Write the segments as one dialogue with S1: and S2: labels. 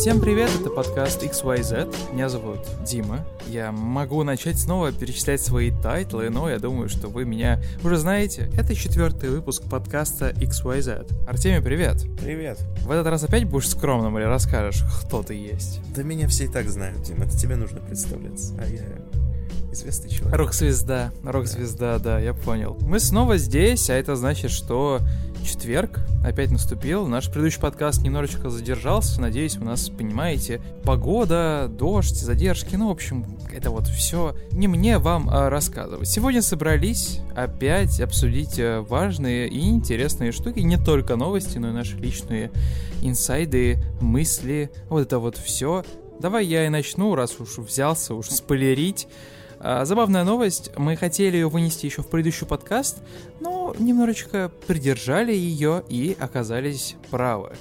S1: Всем привет, это подкаст XYZ. Меня зовут Дима. Я могу начать снова перечислять свои тайтлы, но я думаю, что вы меня уже знаете. Это четвертый выпуск подкаста XYZ. Артемий, привет.
S2: Привет.
S1: В этот раз опять будешь скромным или расскажешь, кто ты есть?
S2: Да меня все и так знают, Дима. Это тебе нужно представляться. А я известный человек.
S1: Рок-звезда, рок-звезда, да. да, я понял. Мы снова здесь, а это значит, что четверг опять наступил. Наш предыдущий подкаст немножечко задержался. Надеюсь, вы нас понимаете. Погода, дождь, задержки. Ну, в общем, это вот все не мне вам а, рассказывать. Сегодня собрались опять обсудить э, важные и интересные штуки. Не только новости, но и наши личные инсайды, мысли. Вот это вот все. Давай я и начну, раз уж взялся уж спойлерить. А, забавная новость, мы хотели ее вынести еще в предыдущий подкаст, но немножечко придержали ее и оказались правы.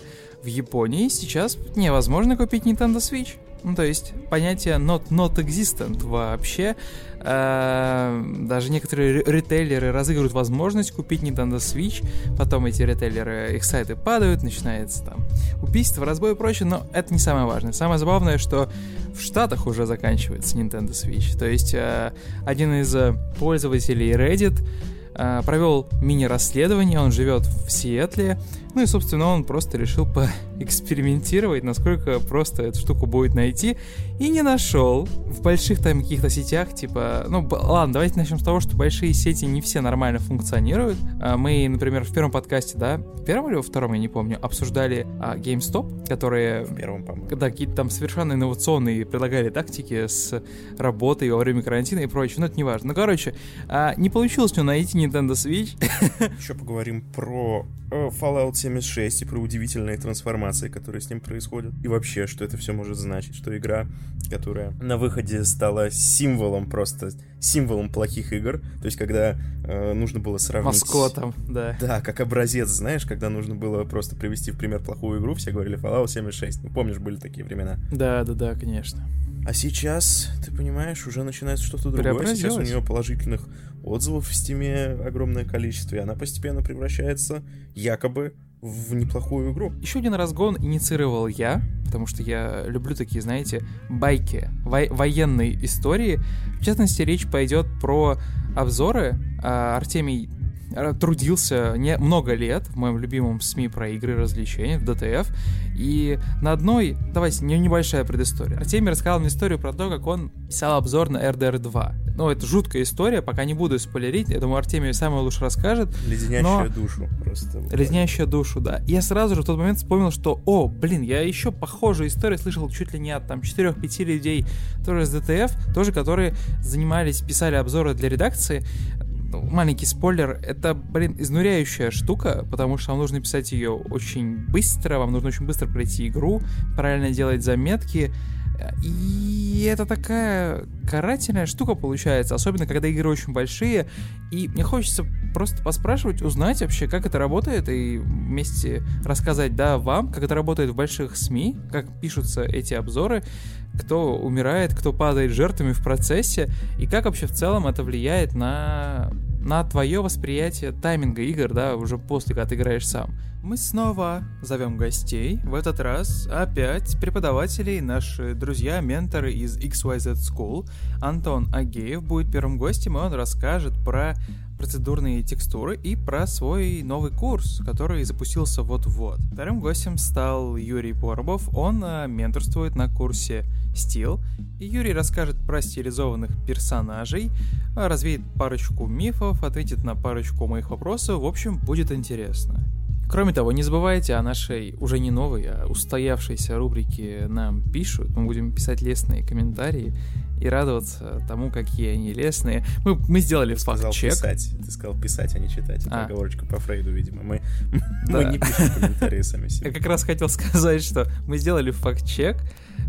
S1: В Японии сейчас невозможно купить Nintendo Switch. Ну, то есть понятие not, not existent вообще. Э, даже некоторые ритейлеры разыгрывают возможность купить Nintendo Switch, потом эти ритейлеры, их сайты падают, начинается там убийство, разбой и прочее, но это не самое важное. Самое забавное, что в Штатах уже заканчивается Nintendo Switch. То есть э, один из э, пользователей Reddit э, провел мини-расследование, он живет в Сиэтле, ну и, собственно, он просто решил поэкспериментировать, насколько просто эту штуку будет найти, и не нашел. В больших там каких-то сетях, типа, ну ладно, давайте начнем с того, что большие сети не все нормально функционируют. А мы, например, в первом подкасте, да, в первом или во втором, я не помню, обсуждали а, GameStop, которые...
S2: В первом, по-моему.
S1: Да, какие-то там совершенно инновационные предлагали тактики с работой во время карантина и прочее, но это не важно. Ну, короче, а, не получилось мне найти Nintendo Switch.
S2: Еще поговорим про э, Fallout 76 и про удивительные трансформации, которые с ним происходят. И вообще, что это все может значить, что игра, которая на выходе стала символом просто, символом плохих игр, то есть когда э, нужно было сравнить...
S1: Маскотом, да.
S2: Да, как образец, знаешь, когда нужно было просто привести в пример плохую игру, все говорили Fallout 76. Ну, помнишь, были такие времена?
S1: Да, да, да, конечно.
S2: А сейчас, ты понимаешь, уже начинается что-то другое. Сейчас у нее положительных отзывов в стиме огромное количество, и она постепенно превращается якобы в неплохую игру.
S1: Еще один разгон инициировал я, потому что я люблю такие, знаете, байки, во- военные истории. В частности, речь пойдет про обзоры. А, Артемий трудился не много лет в моем любимом СМИ про игры и развлечения, в DTF, и на одной, давайте, не небольшая предыстория. Артемий рассказал мне историю про то, как он писал обзор на RDR 2. Ну, это жуткая история, пока не буду спойлерить, я думаю, Артемий самое лучше расскажет.
S2: Леденящая но... душу просто.
S1: Леденящая душу, да. Я сразу же в тот момент вспомнил, что, о, блин, я еще похожую историю слышал чуть ли не от там 4-5 людей, тоже из DTF, тоже которые занимались, писали обзоры для редакции, ну, маленький спойлер, это, блин, изнуряющая штука, потому что вам нужно писать ее очень быстро, вам нужно очень быстро пройти игру, правильно делать заметки, и это такая карательная штука получается, особенно когда игры очень большие. И мне хочется просто поспрашивать, узнать вообще, как это работает, и вместе рассказать, да, вам, как это работает в больших СМИ, как пишутся эти обзоры, кто умирает, кто падает жертвами в процессе, и как вообще в целом это влияет на, на твое восприятие тайминга игр, да, уже после, когда ты играешь сам. Мы снова зовем гостей, в этот раз опять преподавателей, наши друзья, менторы из XYZ School. Антон Агеев будет первым гостем, и он расскажет про процедурные текстуры и про свой новый курс, который запустился вот-вот. Вторым гостем стал Юрий Поробов, он э, менторствует на курсе Стил, и Юрий расскажет про стилизованных персонажей, развеет парочку мифов, ответит на парочку моих вопросов, в общем, будет интересно. Кроме того, не забывайте о нашей уже не новой, а устоявшейся рубрике «Нам пишут». Мы будем писать лестные комментарии и радоваться тому, какие они лестные. Мы, мы сделали факт-чек.
S2: писать. Ты сказал писать, а не читать. Это а. оговорочка по Фрейду, видимо. Мы, да. мы не пишем комментарии сами себе.
S1: Я как раз хотел сказать, что мы сделали факт-чек,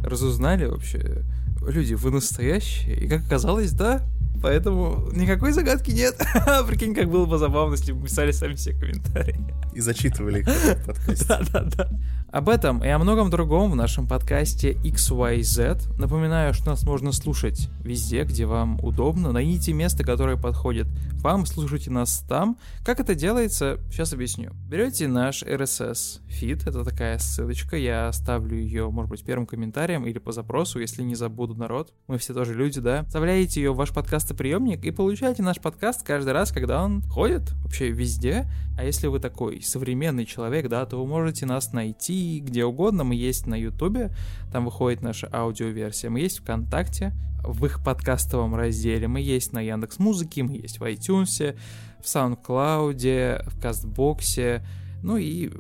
S1: разузнали вообще, люди, вы настоящие. И как оказалось, да, Поэтому никакой загадки нет. Прикинь, как было бы забавно, если бы писали сами все комментарии.
S2: И зачитывали их в подкасте.
S1: Да-да-да. Об этом и о многом другом в нашем подкасте XYZ. Напоминаю, что нас можно слушать везде, где вам удобно. Найдите место, которое подходит вам, слушайте нас там. Как это делается, сейчас объясню. Берете наш RSS feed, это такая ссылочка, я оставлю ее, может быть, первым комментарием или по запросу, если не забуду народ. Мы все тоже люди, да. Вставляете ее в ваш подкастоприемник и получаете наш подкаст каждый раз, когда он ходит вообще везде. А если вы такой современный человек, да, то вы можете нас найти где угодно. Мы есть на Ютубе, там выходит наша аудиоверсия. Мы есть ВКонтакте, в их подкастовом разделе. Мы есть на Яндекс Музыке, мы есть в iTunes, в SoundCloud, в Кастбоксе. Ну и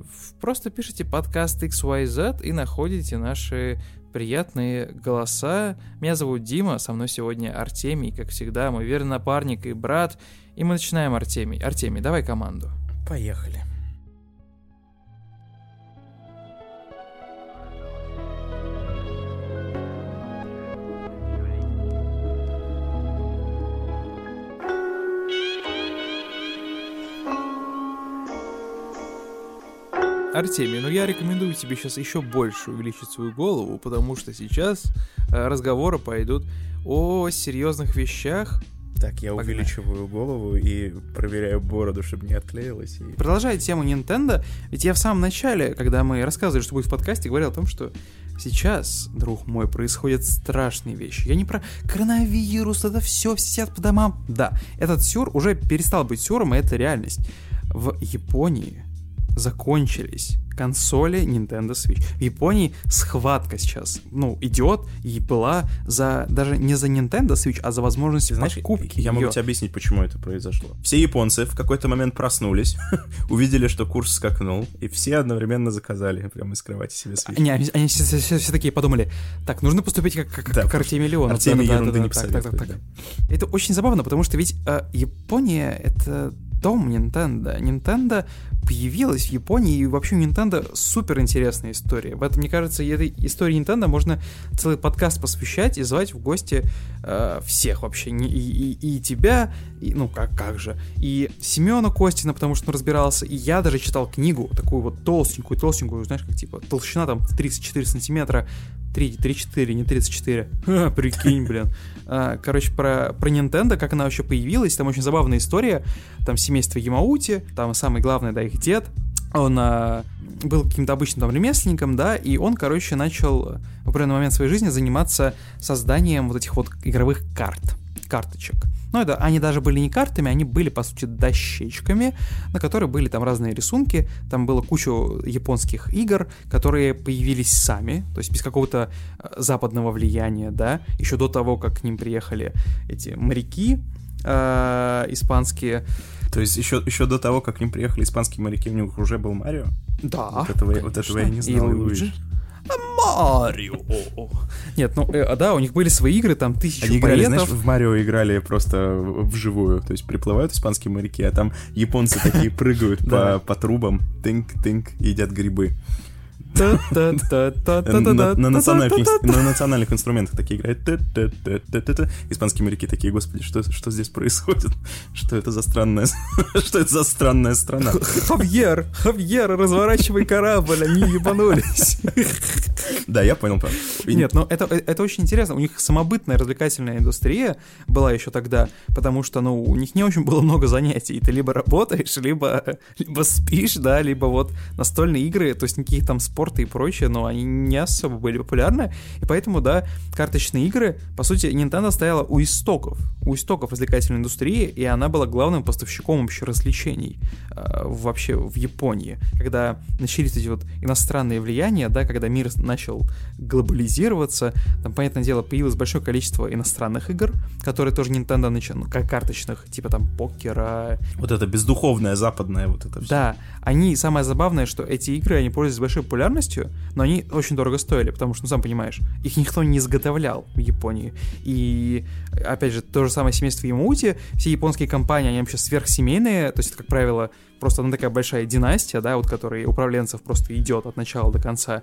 S1: просто пишите подкаст XYZ и находите наши приятные голоса. Меня зовут Дима, со мной сегодня Артемий, как всегда, мой верный напарник и брат. И мы начинаем, Артемий. Артемий, давай команду.
S2: Поехали.
S1: Артемий, ну я рекомендую тебе сейчас еще больше увеличить свою голову, потому что сейчас э, разговоры пойдут о серьезных вещах,
S2: так, я Погнали. увеличиваю голову и проверяю бороду, чтобы не отклеилась. И...
S1: Продолжая тему Nintendo, ведь я в самом начале, когда мы рассказывали, что будет в подкасте, говорил о том, что сейчас, друг мой, происходят страшные вещи. Я не про коронавирус, это все, все сидят по домам. Да, этот сюр уже перестал быть сюром, и это реальность. В Японии закончились консоли Nintendo Switch. В Японии схватка сейчас, ну, идет и была за, даже не за Nintendo Switch, а за возможность Знаешь, покупки
S2: Я
S1: ее.
S2: могу тебе объяснить, почему это произошло. Все японцы в какой-то момент проснулись, увидели, что курс скакнул, и все одновременно заказали прямо из кровати себе Switch.
S1: Не, они, они все, все, все такие подумали, так, нужно поступить как, как, да, как Артемий Леонов.
S2: Артемий да, ерунды да, да, не так, так, так, так.
S1: Это очень забавно, потому что ведь э, Япония — это дом Nintendo. Nintendo появилась в Японии, и вообще Nintendo супер интересная история. В этом, мне кажется, этой истории Nintendo можно целый подкаст посвящать и звать в гости э, всех вообще, и, и, и тебя, и, ну как, как же, и Семена Костина, потому что он разбирался, и я даже читал книгу, такую вот толстенькую, толстенькую, знаешь, как типа толщина там 34 сантиметра, 3, 3, 4, не 34. Ха, прикинь, блин. А, короче, про, про Nintendo, как она вообще появилась, там очень забавная история. Там семейство Ямаути, там самый главный, да, их дед. Он а, был каким-то обычным там ремесленником, да, и он, короче, начал в определенный момент своей жизни заниматься созданием вот этих вот игровых карт, карточек. Ну, это они даже были не картами, они были, по сути, дощечками, на которых были там разные рисунки. Там было куча японских игр, которые появились сами, то есть без какого-то э, западного влияния, да, еще до того, как к ним приехали эти моряки э, испанские.
S2: То есть еще, еще до того, как к ним приехали испанские моряки, у них уже был Марио?
S1: Да.
S2: Вот этого, вот этого я не знал. И Луиджи.
S1: Марио. Нет, ну э, да, у них были свои игры, там тысячи
S2: Они играли, знаешь, в Марио играли просто вживую. То есть приплывают испанские моряки, а там японцы такие прыгают по трубам, тынк-тынк, едят грибы. На национальных инструментах такие играют. Испанские моряки такие, господи, что здесь происходит? Что это за странная... Что это за странная страна?
S1: Хавьер, Хавьер, разворачивай корабль, они ебанулись.
S2: Да, я понял, правда.
S1: Нет, но это, это очень интересно. У них самобытная развлекательная индустрия была еще тогда, потому что, ну, у них не очень было много занятий. Ты либо работаешь, либо, либо спишь, да, либо вот настольные игры, то есть никаких там спорта спорта и прочее, но они не особо были популярны, и поэтому, да, карточные игры, по сути, Nintendo стояла у истоков, у истоков развлекательной индустрии, и она была главным поставщиком вообще развлечений э, вообще в Японии. Когда начались эти вот иностранные влияния, да, когда мир начал глобализироваться, там, понятное дело, появилось большое количество иностранных игр, которые тоже Nintendo начал, ну, как карточных, типа там покера.
S2: Вот это бездуховное западное вот это все.
S1: Да, они, самое забавное, что эти игры, они пользуются большой популярностью, но они очень дорого стоили, потому что, ну, сам понимаешь, их никто не изготовлял в Японии. И, опять же, то же самое семейство Ямаути, все японские компании, они вообще сверхсемейные, то есть, это, как правило, просто она такая большая династия, да, вот которой управленцев просто идет от начала до конца.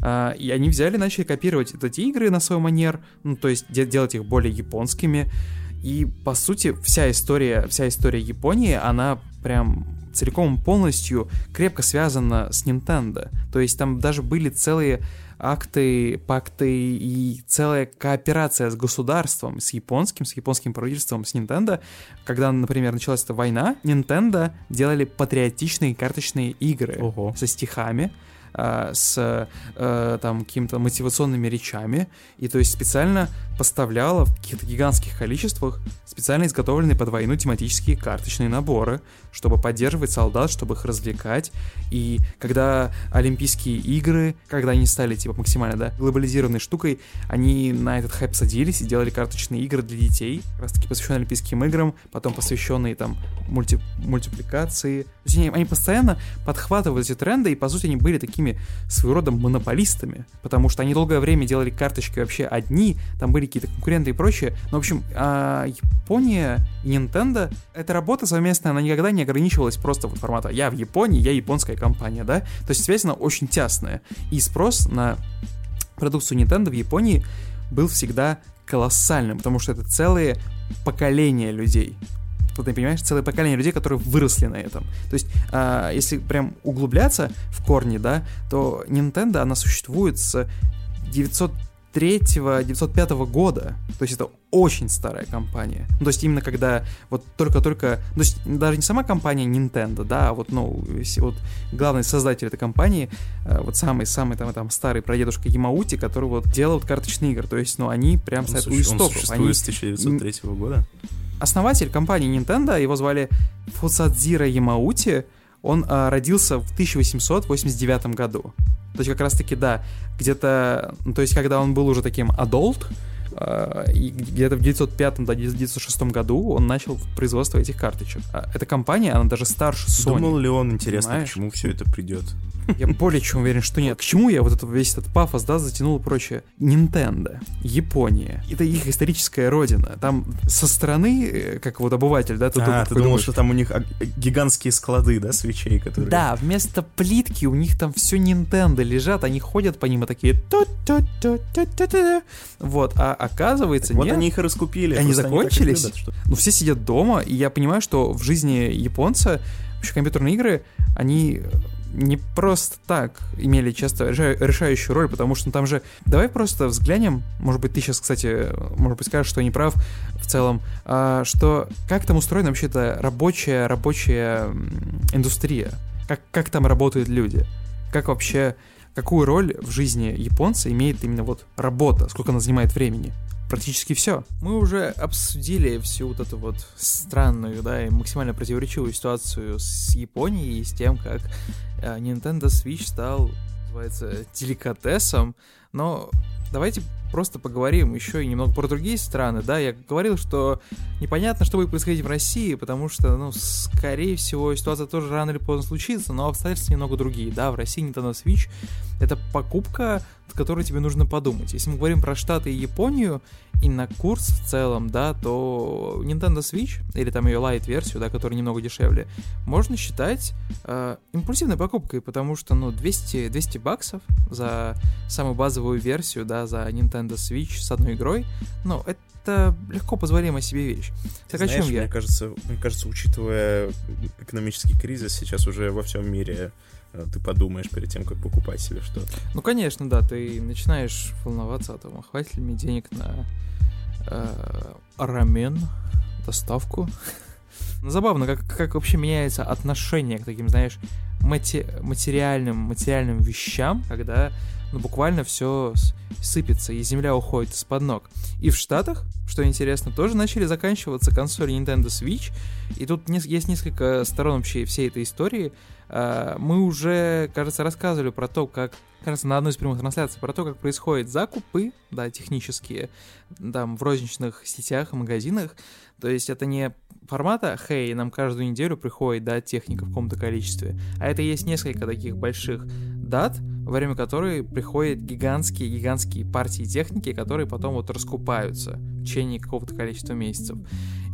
S1: А, и они взяли, начали копировать эти игры на свой манер, ну, то есть делать их более японскими, И, по сути, вся история, вся история Японии, она прям целиком полностью крепко связана с Nintendo. То есть там даже были целые акты, пакты и целая кооперация с государством, с японским, с японским правительством, с Nintendo. Когда, например, началась эта война, Nintendo делали патриотичные карточные игры
S2: Ого.
S1: со стихами, а, с э, там какими-то мотивационными речами, и то есть специально поставляла в каких-то гигантских количествах специально изготовленные под войну тематические карточные наборы, чтобы поддерживать солдат, чтобы их развлекать. И когда Олимпийские игры, когда они стали типа максимально да, глобализированной штукой, они на этот хайп садились и делали карточные игры для детей, как раз таки посвященные Олимпийским играм, потом посвященные там мульти мультипликации. То есть они, они постоянно подхватывают эти тренды, и по сути они были такими своего рода монополистами, потому что они долгое время делали карточки вообще одни, там были какие-то конкуренты и прочее. Но, в общем, а, Япония и Nintendo, эта работа совместная, она никогда не ограничивалась просто вот формата «я в Японии, я японская компания», да? То есть связь, она очень тесная. И спрос на продукцию Nintendo в Японии был всегда колоссальным, потому что это целые поколения людей. Ты понимаешь, целое поколение людей, которые выросли на этом. То есть, а, если прям углубляться в корни, да, то Nintendo, она существует с 903-905 года. То есть это очень старая компания. Ну, то есть именно когда вот только-только... То есть даже не сама компания Nintendo, да, а вот, ну, вот главный создатель этой компании, э, вот самый-самый там, там старый прадедушка Ямаути, который вот делал карточные игры. То есть, ну, они прям стоят у
S2: суще- он
S1: истоков.
S2: существует
S1: Они
S2: с 1903 года.
S1: Основатель компании Nintendo, его звали Фусадзира Ямаути, он а, родился в 1889 году. То есть как раз-таки, да, где-то, ну, то есть когда он был уже таким adult, а, и где-то в 905-906 году он начал производство этих карточек. А Эта компания, она даже старше Sony.
S2: Думал ли он, интересно,
S1: Понимаешь?
S2: к чему все это придет?
S1: Я более чем уверен, что нет. К чему я вот этот весь этот пафос, да, затянул и прочее? Nintendo, Япония, это их историческая родина. Там со стороны, э, как вот обыватель, да, ты
S2: а,
S1: только
S2: ты думал,
S1: думаешь,
S2: что там у них а, гигантские склады, да, свечей, которые...
S1: Да, вместо плитки у них там все Nintendo лежат, они ходят по ним и такие. Вот, а оказывается
S2: Вот
S1: нет.
S2: они их и раскупили.
S1: Они
S2: так
S1: закончились?
S2: любят, что-
S1: Ну, все сидят дома, и я понимаю, что в жизни японца вообще компьютерные игры, они не просто так имели часто реша- решающую роль, потому что ну, там же... Давай просто взглянем, может быть, ты сейчас, кстати, может быть, скажешь, что я не прав в целом, а, что как там устроена вообще эта рабочая, рабочая индустрия? Как, как там работают люди? Как вообще... Какую роль в жизни японца имеет именно вот работа? Сколько она занимает времени? Практически все. Мы уже обсудили всю вот эту вот странную, да, и максимально противоречивую ситуацию с Японией и с тем, как э, Nintendo Switch стал, называется, деликатесом, но давайте просто поговорим еще и немного про другие страны, да, я говорил, что непонятно, что будет происходить в России, потому что, ну, скорее всего, ситуация тоже рано или поздно случится, но обстоятельства немного другие, да, в России Nintendo Switch это покупка, над которой тебе нужно подумать. Если мы говорим про Штаты и Японию, и на курс в целом, да, то Nintendo Switch, или там ее Lite-версию, да, которая немного дешевле, можно считать э, импульсивной покупкой, потому что, ну, 200, 200 баксов за самую базовую версию, да, за Nintendo Switch с одной игрой, ну, это легко позволимая себе вещь. Так о
S2: Знаешь,
S1: чем я?
S2: Мне кажется, мне кажется, учитывая экономический кризис, сейчас уже во всем мире ты подумаешь перед тем, как покупать себе что-то.
S1: Ну, конечно, да, ты начинаешь волноваться о том, а хватит ли мне денег на э, рамен, доставку. Ну, забавно, как, как вообще меняется отношение к таким, знаешь, мати- материальным, материальным вещам, когда ну, буквально все сыпется, и земля уходит из-под ног. И в Штатах, что интересно, тоже начали заканчиваться консоли Nintendo Switch, и тут есть несколько сторон вообще всей этой истории. А, Мы уже, кажется, рассказывали про то, как, кажется, на одной из прямых трансляций, про то, как происходят закупы, да, технические, там, в розничных сетях и магазинах. То есть это не формата, хей, нам каждую неделю приходит, да, техника в каком-то количестве, а это есть несколько таких больших дат, во время которой приходят гигантские-гигантские партии техники, которые потом вот раскупаются в течение какого-то количества месяцев.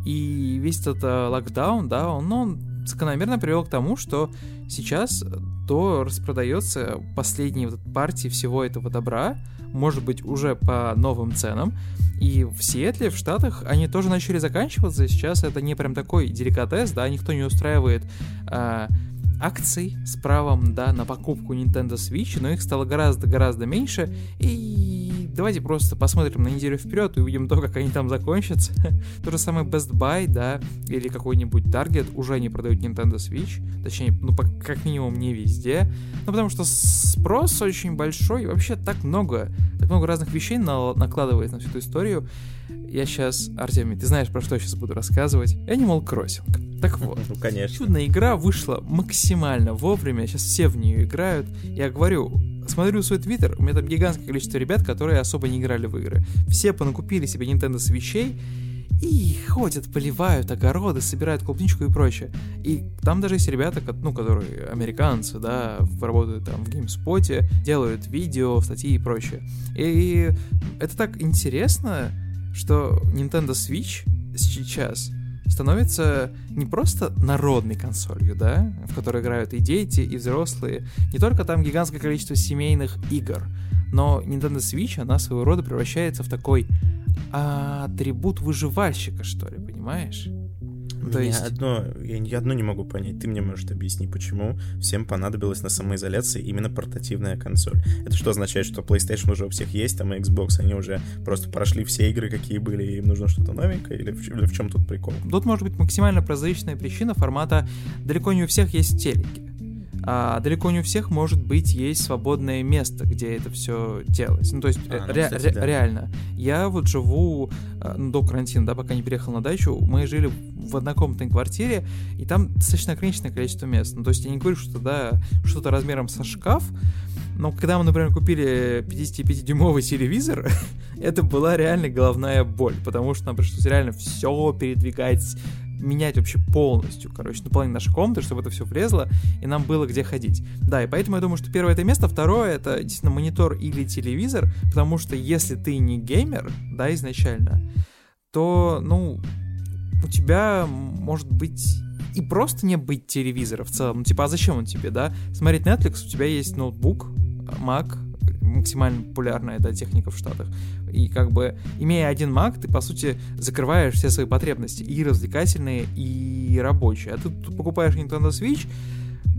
S1: И весь этот э, локдаун, да, он, он закономерно привел к тому, что сейчас то распродается последние вот партии всего этого добра может быть, уже по новым ценам. И в Сиэтле, в Штатах, они тоже начали заканчиваться. Сейчас это не прям такой деликатес, да, никто не устраивает э, акций с правом, да, на покупку Nintendo Switch, но их стало гораздо-гораздо меньше. И давайте просто посмотрим на неделю вперед и увидим то, как они там закончатся. то же самое Best Buy, да, или какой-нибудь Target уже не продают Nintendo Switch. Точнее, ну, как минимум не везде. Ну, потому что спрос очень большой, и вообще так много, так много разных вещей накладывает на всю эту историю. Я сейчас, Артемий, ты знаешь, про что я сейчас буду рассказывать? Animal Crossing. Так вот,
S2: ну, конечно.
S1: чудная игра вышла максимально вовремя, сейчас все в нее играют. Я говорю, смотрю свой твиттер, у меня там гигантское количество ребят, которые особо не играли в игры. Все понакупили себе Nintendo свечей, и ходят, поливают огороды, собирают клубничку и прочее. И там даже есть ребята, ну, которые американцы, да, работают там в геймспоте, делают видео, статьи и прочее. И это так интересно, что Nintendo Switch сейчас становится не просто народной консолью, да, в которой играют и дети, и взрослые, не только там гигантское количество семейных игр, но Nintendo Switch, она своего рода превращается в такой атрибут выживальщика, что ли, понимаешь?
S2: То есть... одно, я, я одно не могу понять. Ты мне можешь объяснить, почему всем понадобилась на самоизоляции именно портативная консоль. Это что означает, что PlayStation уже у всех есть, там и Xbox, они уже просто прошли все игры, какие были, и им нужно что-то новенькое, или в, или в чем тут прикол?
S1: Тут может быть максимально прозрачная причина формата «далеко не у всех есть телеки» а далеко не у всех, может быть, есть свободное место, где это все делать. Ну, то есть, а, ну, ре- кстати, ре- да. реально. Я вот живу э, ну, до карантина, да, пока не переехал на дачу, мы жили в однокомнатной квартире, и там достаточно ограниченное количество мест. Ну, то есть, я не говорю, что, да, что-то размером со шкаф, но когда мы, например, купили 55-дюймовый телевизор, это была реально головная боль, потому что нам пришлось реально все передвигать менять вообще полностью, короче, наполнить наши комнаты, чтобы это все влезло, и нам было где ходить. Да, и поэтому я думаю, что первое это место, второе это действительно монитор или телевизор, потому что если ты не геймер, да, изначально, то, ну, у тебя может быть и просто не быть телевизора в целом. Ну, типа, а зачем он тебе, да? Смотреть Netflix, у тебя есть ноутбук, Mac, максимально популярная да, техника в Штатах. И как бы, имея один Mac, ты, по сути, закрываешь все свои потребности, и развлекательные, и рабочие. А ты тут покупаешь Nintendo Switch,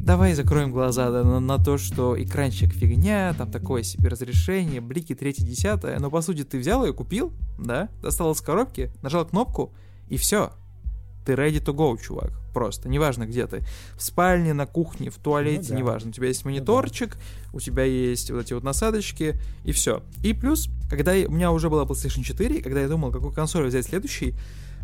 S1: давай закроем глаза да, на, на то, что экранчик фигня, там такое себе разрешение, блики 3-10, но по сути ты взял ее, купил, да, достал из коробки, нажал кнопку, и все, ты ready to go, чувак. Просто. Неважно, где ты. В спальне, на кухне, в туалете, ну, да. неважно. У тебя есть мониторчик, ну, да. у тебя есть вот эти вот насадочки, и все. И плюс, когда у меня уже была PlayStation 4, когда я думал, какую консоль взять следующий,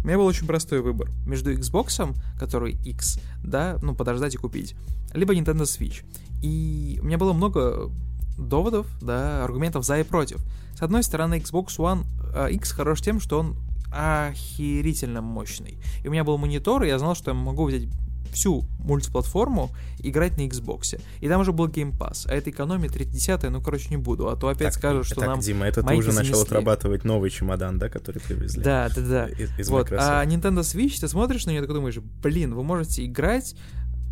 S1: у меня был очень простой выбор. Между Xbox, который X, да, ну, подождать и купить, либо Nintendo Switch. И у меня было много доводов, да, аргументов за и против. С одной стороны, Xbox One э, X хорош тем, что он охерительно мощный. И у меня был монитор, и я знал, что я могу взять всю мультиплатформу играть на Xbox. И там уже был Game Pass. А это экономия 30 ну, короче, не буду. А то опять так, скажут, что
S2: так,
S1: нам
S2: Дима, это ты уже начал отрабатывать новый чемодан, да, который привезли?
S1: Да, да, да. Из, из вот. А Nintendo Switch, ты смотришь на нее, такой думаешь, блин, вы можете играть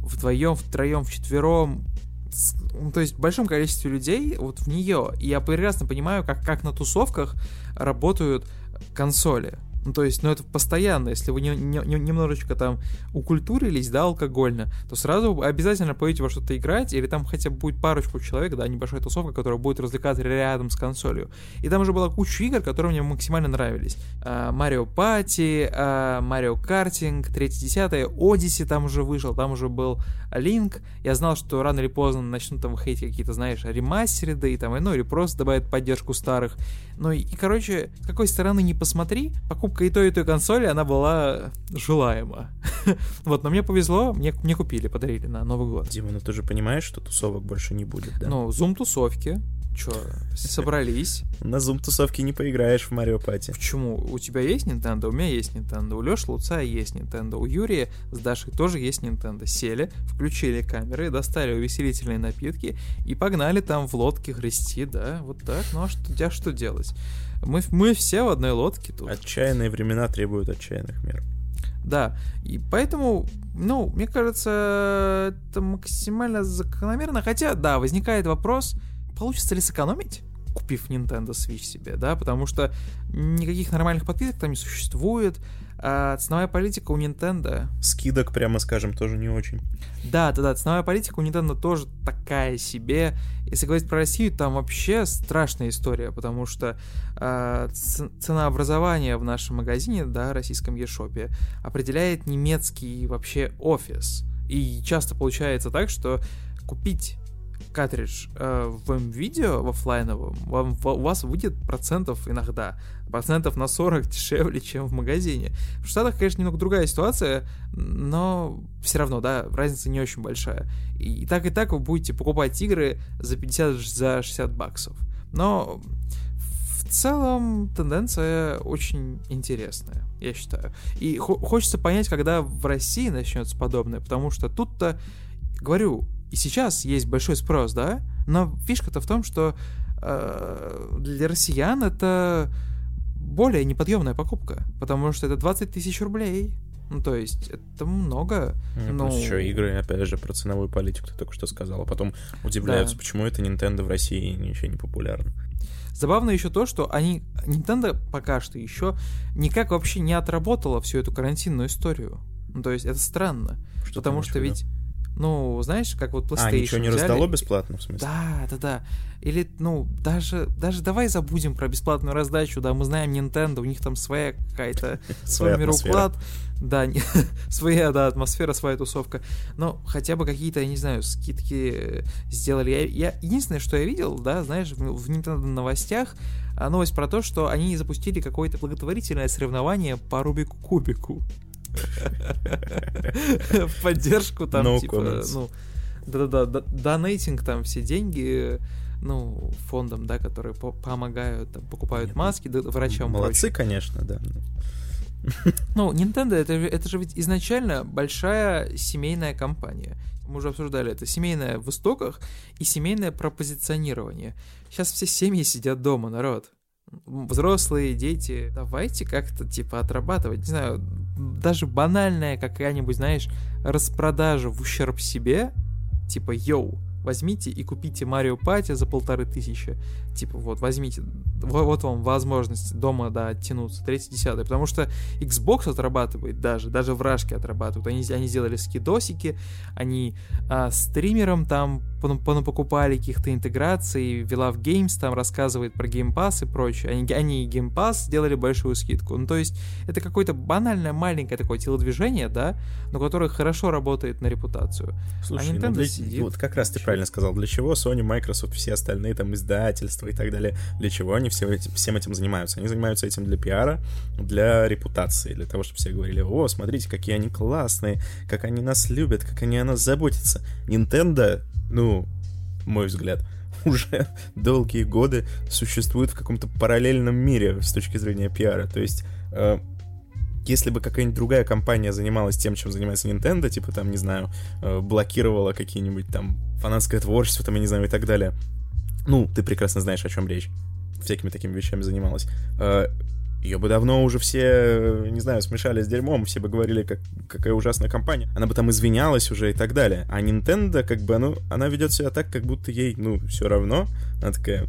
S1: вдвоем, втроем, вчетвером, ну, то есть в большом количестве людей вот в нее. И я прекрасно понимаю, как, как на тусовках работают консоли. Ну, то есть, ну, это постоянно. Если вы не, не, немножечко там укультурились, да, алкогольно, то сразу обязательно пойдете во что-то играть, или там хотя бы будет парочку человек, да, небольшая тусовка, которая будет развлекаться рядом с консолью. И там уже была куча игр, которые мне максимально нравились. Марио Пати, Марио Картинг, 3-10, Одиссе там уже вышел, там уже был Линк. Я знал, что рано или поздно начнут там выходить какие-то, знаешь, ремастеры, да и там, ну, или просто добавят поддержку старых. Ну и, короче, с какой стороны не посмотри, покупка и той, и той консоли, она была желаема. вот, но мне повезло, мне, мне купили, подарили на Новый год.
S2: Дима, ну ты же понимаешь, что тусовок больше не будет, да?
S1: Ну, зум-тусовки, Чё, собрались?
S2: На зум-тусовке не поиграешь в Марио Пати.
S1: Почему? У тебя есть Nintendo? У меня есть Nintendo. У Лёши Луца есть Nintendo. У Юрия с Дашей тоже есть Nintendo. Сели, включили камеры, достали увеселительные напитки и погнали там в лодке грести, да? Вот так. Ну а что, а что делать? Мы, мы все в одной лодке тут.
S2: Отчаянные времена требуют отчаянных мер.
S1: Да, и поэтому, ну, мне кажется, это максимально закономерно. Хотя, да, возникает вопрос, получится ли сэкономить? купив Nintendo Switch себе, да, потому что никаких нормальных подписок там не существует, а ценовая политика у Nintendo...
S2: Скидок, прямо скажем, тоже не очень.
S1: Да, да, да, ценовая политика у Nintendo тоже такая себе. Если говорить про Россию, там вообще страшная история, потому что э, ценообразование в нашем магазине, да, российском eShop, определяет немецкий вообще офис. И часто получается так, что купить картридж э, в видео в офлайновом, вам, у вас выйдет процентов иногда, процентов на 40 дешевле, чем в магазине. В Штатах, конечно, немного другая ситуация, но все равно, да, разница не очень большая. И так и так вы будете покупать игры за 50, за 60 баксов. Но в целом тенденция очень интересная, я считаю. И хочется понять, когда в России начнется подобное, потому что тут-то, говорю, и сейчас есть большой спрос, да, но фишка-то в том, что э, для россиян это более неподъемная покупка, потому что это 20 тысяч рублей. Ну, то есть, это много.
S2: Ну,
S1: но...
S2: Плюс еще игры, опять же, про ценовую политику ты только что сказал. А потом удивляются, да. почему это Nintendo в России ничего не популярно.
S1: Забавно еще то, что они, Nintendo пока что еще никак вообще не отработала всю эту карантинную историю. Ну, то есть, это странно. Что потому что ведь ну, знаешь, как вот
S2: PlayStation. А, ничего не взяли... раздало бесплатно, в смысле?
S1: Да, да, да. Или, ну, даже, даже давай забудем про бесплатную раздачу, да, мы знаем Nintendo, у них там своя какая-то, свой мироуклад. Да, своя, да, атмосфера, своя тусовка. Но хотя бы какие-то, я не знаю, скидки сделали. Я, я, единственное, что я видел, да, знаешь, в, Nintendo новостях, а, новость про то, что они запустили какое-то благотворительное соревнование по Рубику Кубику. В поддержку там, no типа, ну, да-да-да, донейтинг там все деньги, ну, фондам, да, которые по помогают, там, покупают Нет, маски да, врачам.
S2: Молодцы, прочее. конечно, да.
S1: Ну, Nintendo это, это же ведь изначально большая семейная компания. Мы уже обсуждали это. Семейная в истоках и семейное пропозиционирование. Сейчас все семьи сидят дома, народ взрослые, дети, давайте как-то, типа, отрабатывать, не знаю, даже банальная какая-нибудь, знаешь, распродажа в ущерб себе, типа, йоу, возьмите и купите Марио Пати за полторы тысячи. Типа, вот, возьмите, вот вам возможность дома, да, оттянуться, 30 потому что Xbox отрабатывает даже, даже вражки отрабатывают. Они, они сделали скидосики, они а, стримерам там покупали каких-то интеграций, вела в Games там рассказывает про Game Pass и прочее. Они, они Game Pass сделали большую скидку. Ну, то есть, это какое-то банальное маленькое такое телодвижение, да, но которое хорошо работает на репутацию.
S2: Слушай, а Nintendo ну для... сидит... вот как раз ты правильно сказал, для чего Sony, Microsoft, все остальные там издательства и так далее, для чего они все этим, всем этим занимаются? Они занимаются этим для пиара, для репутации, для того, чтобы все говорили, о, смотрите, какие они классные, как они нас любят, как они о нас заботятся. Nintendo, ну, мой взгляд, уже долгие годы существует в каком-то параллельном мире с точки зрения пиара. То есть э, если бы какая-нибудь другая компания занималась тем, чем занимается Nintendo, типа там, не знаю, э, блокировала какие-нибудь там фанатское творчество, там, я не знаю, и так далее. Ну, ты прекрасно знаешь, о чем речь. Всякими такими вещами занималась. Э, Ее бы давно уже все, не знаю, смешали с дерьмом, все бы говорили, как, какая ужасная компания. Она бы там извинялась уже и так далее. А Nintendo, как бы, ну, она ведет себя так, как будто ей, ну, все равно. Она такая,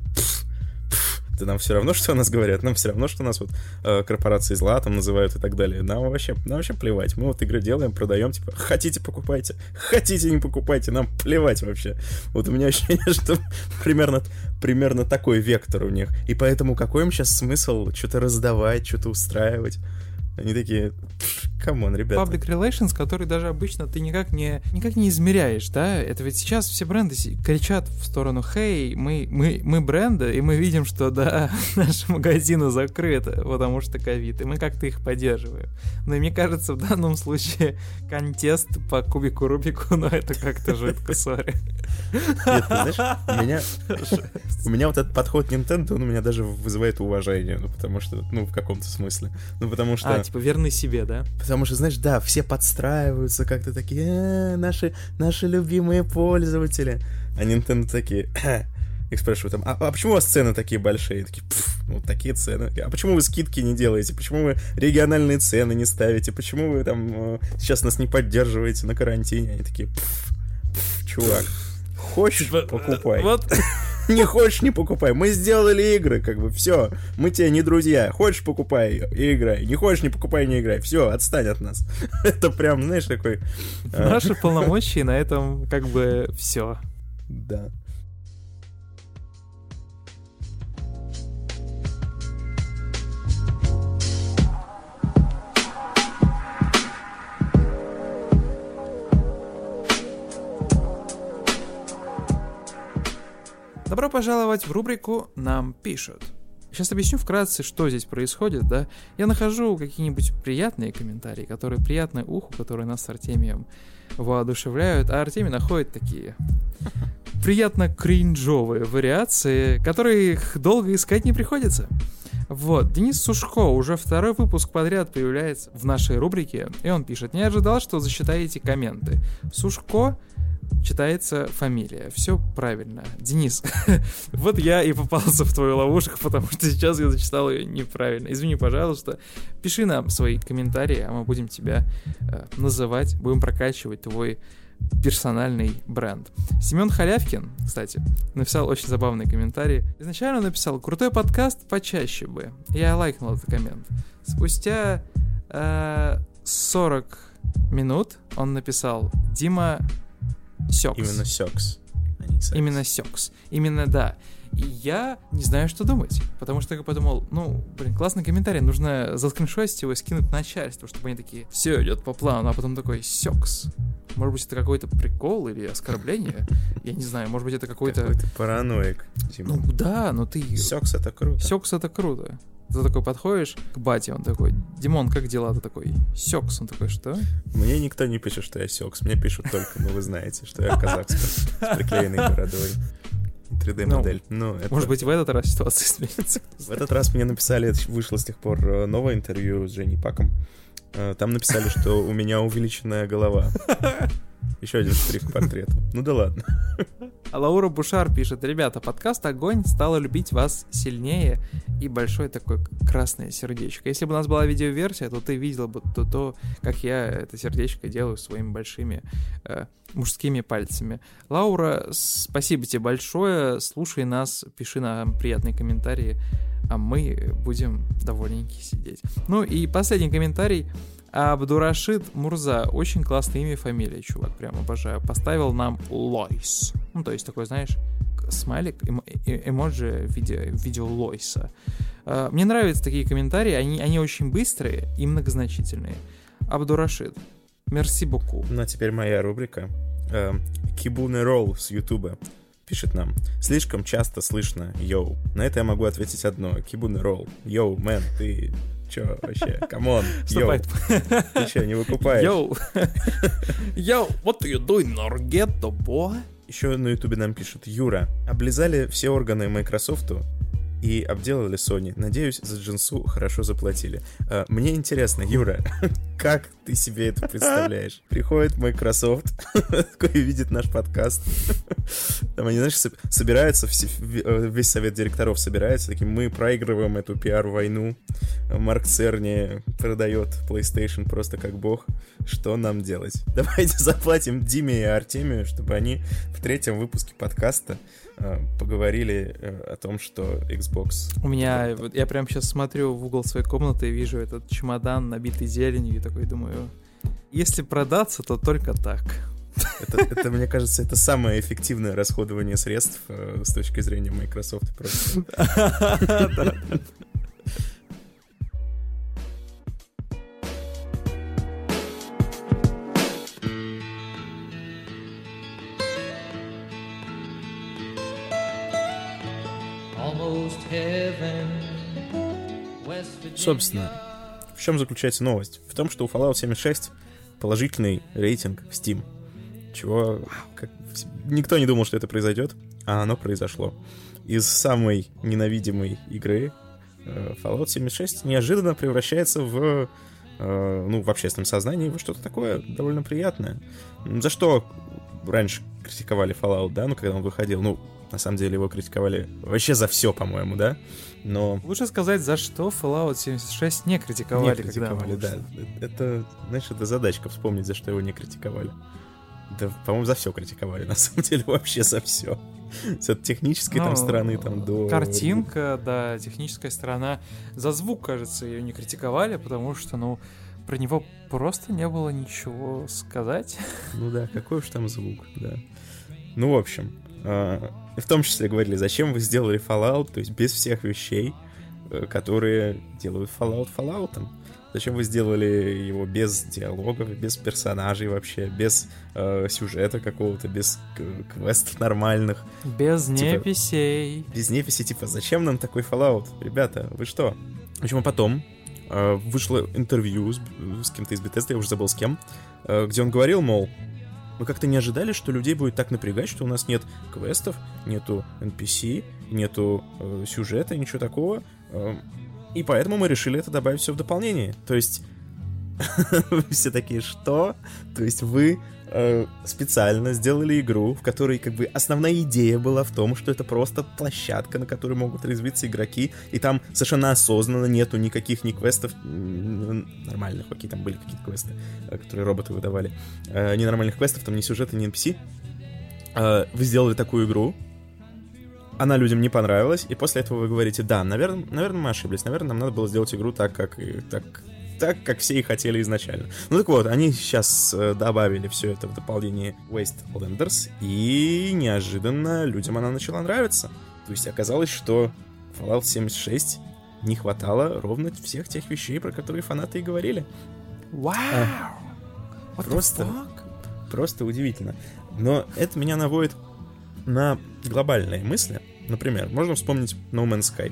S2: это нам все равно, что о нас говорят, нам все равно, что нас вот э, корпорации зла там называют и так далее. Нам вообще, нам вообще плевать. Мы вот игры делаем, продаем, типа, хотите покупайте, хотите не покупайте, нам плевать вообще. Вот у меня ощущение, что примерно, примерно такой вектор у них. И поэтому какой им сейчас смысл что-то раздавать, что-то устраивать? Они такие, come on, ребята.
S1: Public relations, который даже обычно ты никак не, никак не измеряешь, да? Это ведь сейчас все бренды кричат в сторону, хей, мы, мы, мы бренды, и мы видим, что, да, наши магазины закрыты, потому что ковид, и мы как-то их поддерживаем. Но мне кажется, в данном случае контест по кубику Рубику, ну это как-то жутко, сори.
S2: Нет, ты знаешь, у меня, у меня вот этот подход Nintendo, он у меня даже вызывает уважение, ну потому что, ну в каком-то смысле. Ну потому что...
S1: А, типа верны себе, да?
S2: Потому что, знаешь, да, все подстраиваются как-то такие, э, наши, наши любимые пользователи. А Nintendo такие, их спрашивают там, а, а почему у вас цены такие большие? Такие, ну, такие цены. А почему вы скидки не делаете? Почему вы региональные цены не ставите? Почему вы там э, сейчас нас не поддерживаете на карантине? Они такие, чувак, хочешь, покупай.
S1: Вот,
S2: Не хочешь, не покупай. Мы сделали игры, как бы, все. Мы тебе не друзья. Хочешь, покупай и играй. Не хочешь, не покупай, не играй. Все, отстань от нас. Это прям, знаешь, такой...
S1: А, Наши полномочия на этом как бы все.
S2: Да.
S1: Добро пожаловать в рубрику «Нам пишут». Сейчас объясню вкратце, что здесь происходит, да. Я нахожу какие-нибудь приятные комментарии, которые приятны уху, которые нас с Артемием воодушевляют, а Артемий находит такие приятно кринжовые вариации, которые их долго искать не приходится. Вот, Денис Сушко уже второй выпуск подряд появляется в нашей рубрике, и он пишет, не ожидал, что засчитаете комменты. Сушко читается фамилия. Все правильно. Денис, вот я и попался в твою ловушку, потому что сейчас я зачитал ее неправильно. Извини, пожалуйста. Пиши нам свои комментарии, а мы будем тебя э, называть, будем прокачивать твой персональный бренд. Семен Халявкин, кстати, написал очень забавный комментарий. Изначально он написал «Крутой подкаст почаще бы». Я лайкнул этот коммент. Спустя э, 40 минут он написал «Дима Сёкс.
S2: Именно Сёкс.
S1: А Именно Сёкс. Именно, да. И я не знаю, что думать. Потому что я подумал, ну, блин, классный комментарий, нужно заскриншотить его и скинуть начальству, чтобы они такие, все идет по плану, а потом такой, Сёкс. Может быть, это какой-то прикол или оскорбление? Я не знаю, может быть, это какой-то...
S2: Какой-то параноик.
S1: Ну да, но ты...
S2: Сёкс — это круто.
S1: Сёкс — это круто. Ты такой подходишь к бате, он такой, Димон, как дела? Ты такой, Сёкс. Он такой, что?
S2: Мне никто не пишет, что я Сёкс. Мне пишут только, ну вы знаете, что я казах с приклеенной бородой. 3D-модель. Ну,
S1: ну это... Может быть, в этот раз ситуация изменится.
S2: В этот раз мне написали, вышло с тех пор э, новое интервью с Женей Паком. Э, там написали, что у меня увеличенная голова. Еще один штрих к портрету. Ну да ладно.
S1: А Лаура Бушар пишет, ребята, подкаст «Огонь» стала любить вас сильнее и большое такое красное сердечко. Если бы у нас была видеоверсия, то ты видел бы то, то как я это сердечко делаю своими большими э, мужскими пальцами. Лаура, спасибо тебе большое. Слушай нас, пиши нам приятные комментарии, а мы будем довольненькие сидеть. Ну и последний комментарий Абдурашид Мурза. Очень классное имя и фамилия, чувак, прям обожаю. Поставил нам Лойс. Ну, то есть такой, знаешь, смайлик, э эмоджи в виде, в виде Лойса. Uh, мне нравятся такие комментарии, они, они очень быстрые и многозначительные. Абдурашид, мерси боку.
S2: Ну, а теперь моя рубрика. Uh, Кибуны Ролл с Ютуба пишет нам. Слишком часто слышно «Йоу». На это я могу ответить одно. Кибуны Ролл. Йоу, мэн, ты Чё вообще? Камон. Йоу. Ты чё, не выкупаешь?
S1: Йоу. Йоу, what are you doing, Norgetto, boy?
S2: Еще на ютубе нам пишут. Юра, облизали все органы Microsoft и обделали Sony. Надеюсь, за Джинсу хорошо заплатили. А, мне интересно, Юра, как ты себе это представляешь? Приходит Microsoft, такой видит наш подкаст. Там они, знаешь, собираются, э, весь совет директоров собирается, таким, мы проигрываем эту пиар-войну. Марк Церни продает PlayStation просто как бог. Что нам делать? Давайте заплатим Диме и Артемию, чтобы они в третьем выпуске подкаста Э, поговорили э, о том, что Xbox...
S1: У меня, вот я прям сейчас смотрю в угол своей комнаты и вижу этот чемодан, набитый зеленью, и такой думаю, если продаться, то только так.
S2: Это, это, мне кажется, это самое эффективное расходование средств э, с точки зрения Microsoft. Просто. Собственно, в чем заключается новость? В том, что у Fallout 76 положительный рейтинг в Steam. Чего как, никто не думал, что это произойдет, а оно произошло. Из самой ненавидимой игры э, Fallout 76 неожиданно превращается в э, ну, в общественном сознании во что-то такое довольно приятное. За что раньше критиковали Fallout, да, ну, когда он выходил, ну, на самом деле его критиковали вообще за все, по-моему, да? Но...
S1: Лучше сказать, за что Fallout 76 не критиковали.
S2: Не критиковали, да. Это, знаешь, это задачка вспомнить, за что его не критиковали. Да, по-моему, за все критиковали, на самом деле, вообще за все. С от технической
S1: Ну,
S2: там стороны там до...
S1: Картинка, да, техническая сторона. За звук, кажется, ее не критиковали, потому что, ну, про него просто не было ничего сказать.
S2: Ну да, какой уж там звук, да. Ну, в общем, э, в том числе говорили, зачем вы сделали Fallout, то есть без всех вещей, э, которые делают Fallout Fallout. Зачем вы сделали его без диалогов, без персонажей вообще, без э, сюжета какого-то, без квестов нормальных,
S1: Без
S2: Типа-
S1: неписей.
S2: без неписи, типа, зачем нам такой Fallout? Ребята, вы что? Почему потом э, вышло интервью с, с кем-то из Bethesda, я уже забыл с кем, э, где он говорил, мол, мы как-то не ожидали, что людей будет так напрягать, что у нас нет квестов, нету NPC, нету э, сюжета, ничего такого. э, и поэтому мы решили это добавить все в дополнение. То есть все такие, что? То есть вы э, специально сделали игру, в которой как бы основная идея была в том, что это просто площадка, на которой могут развиться игроки, и там совершенно осознанно нету никаких ни квестов м, нормальных, окей, там были какие-то квесты, э, которые роботы выдавали, э, ни нормальных квестов, там ни сюжета, ни NPC. Вы сделали такую игру, она людям не понравилась, и после этого вы говорите, да, наверное, наверное, мы ошиблись, наверное, нам надо было сделать игру так, как так, так, как все и хотели изначально. Ну так вот, они сейчас э, добавили все это в дополнение Wastelanders, и неожиданно людям она начала нравиться. То есть оказалось, что Fallout 76 не хватало ровно всех тех вещей, про которые фанаты и говорили.
S1: Вау! What the
S2: просто-? Просто удивительно. Но это меня наводит на глобальные мысли. Например, можно вспомнить No Man's Sky,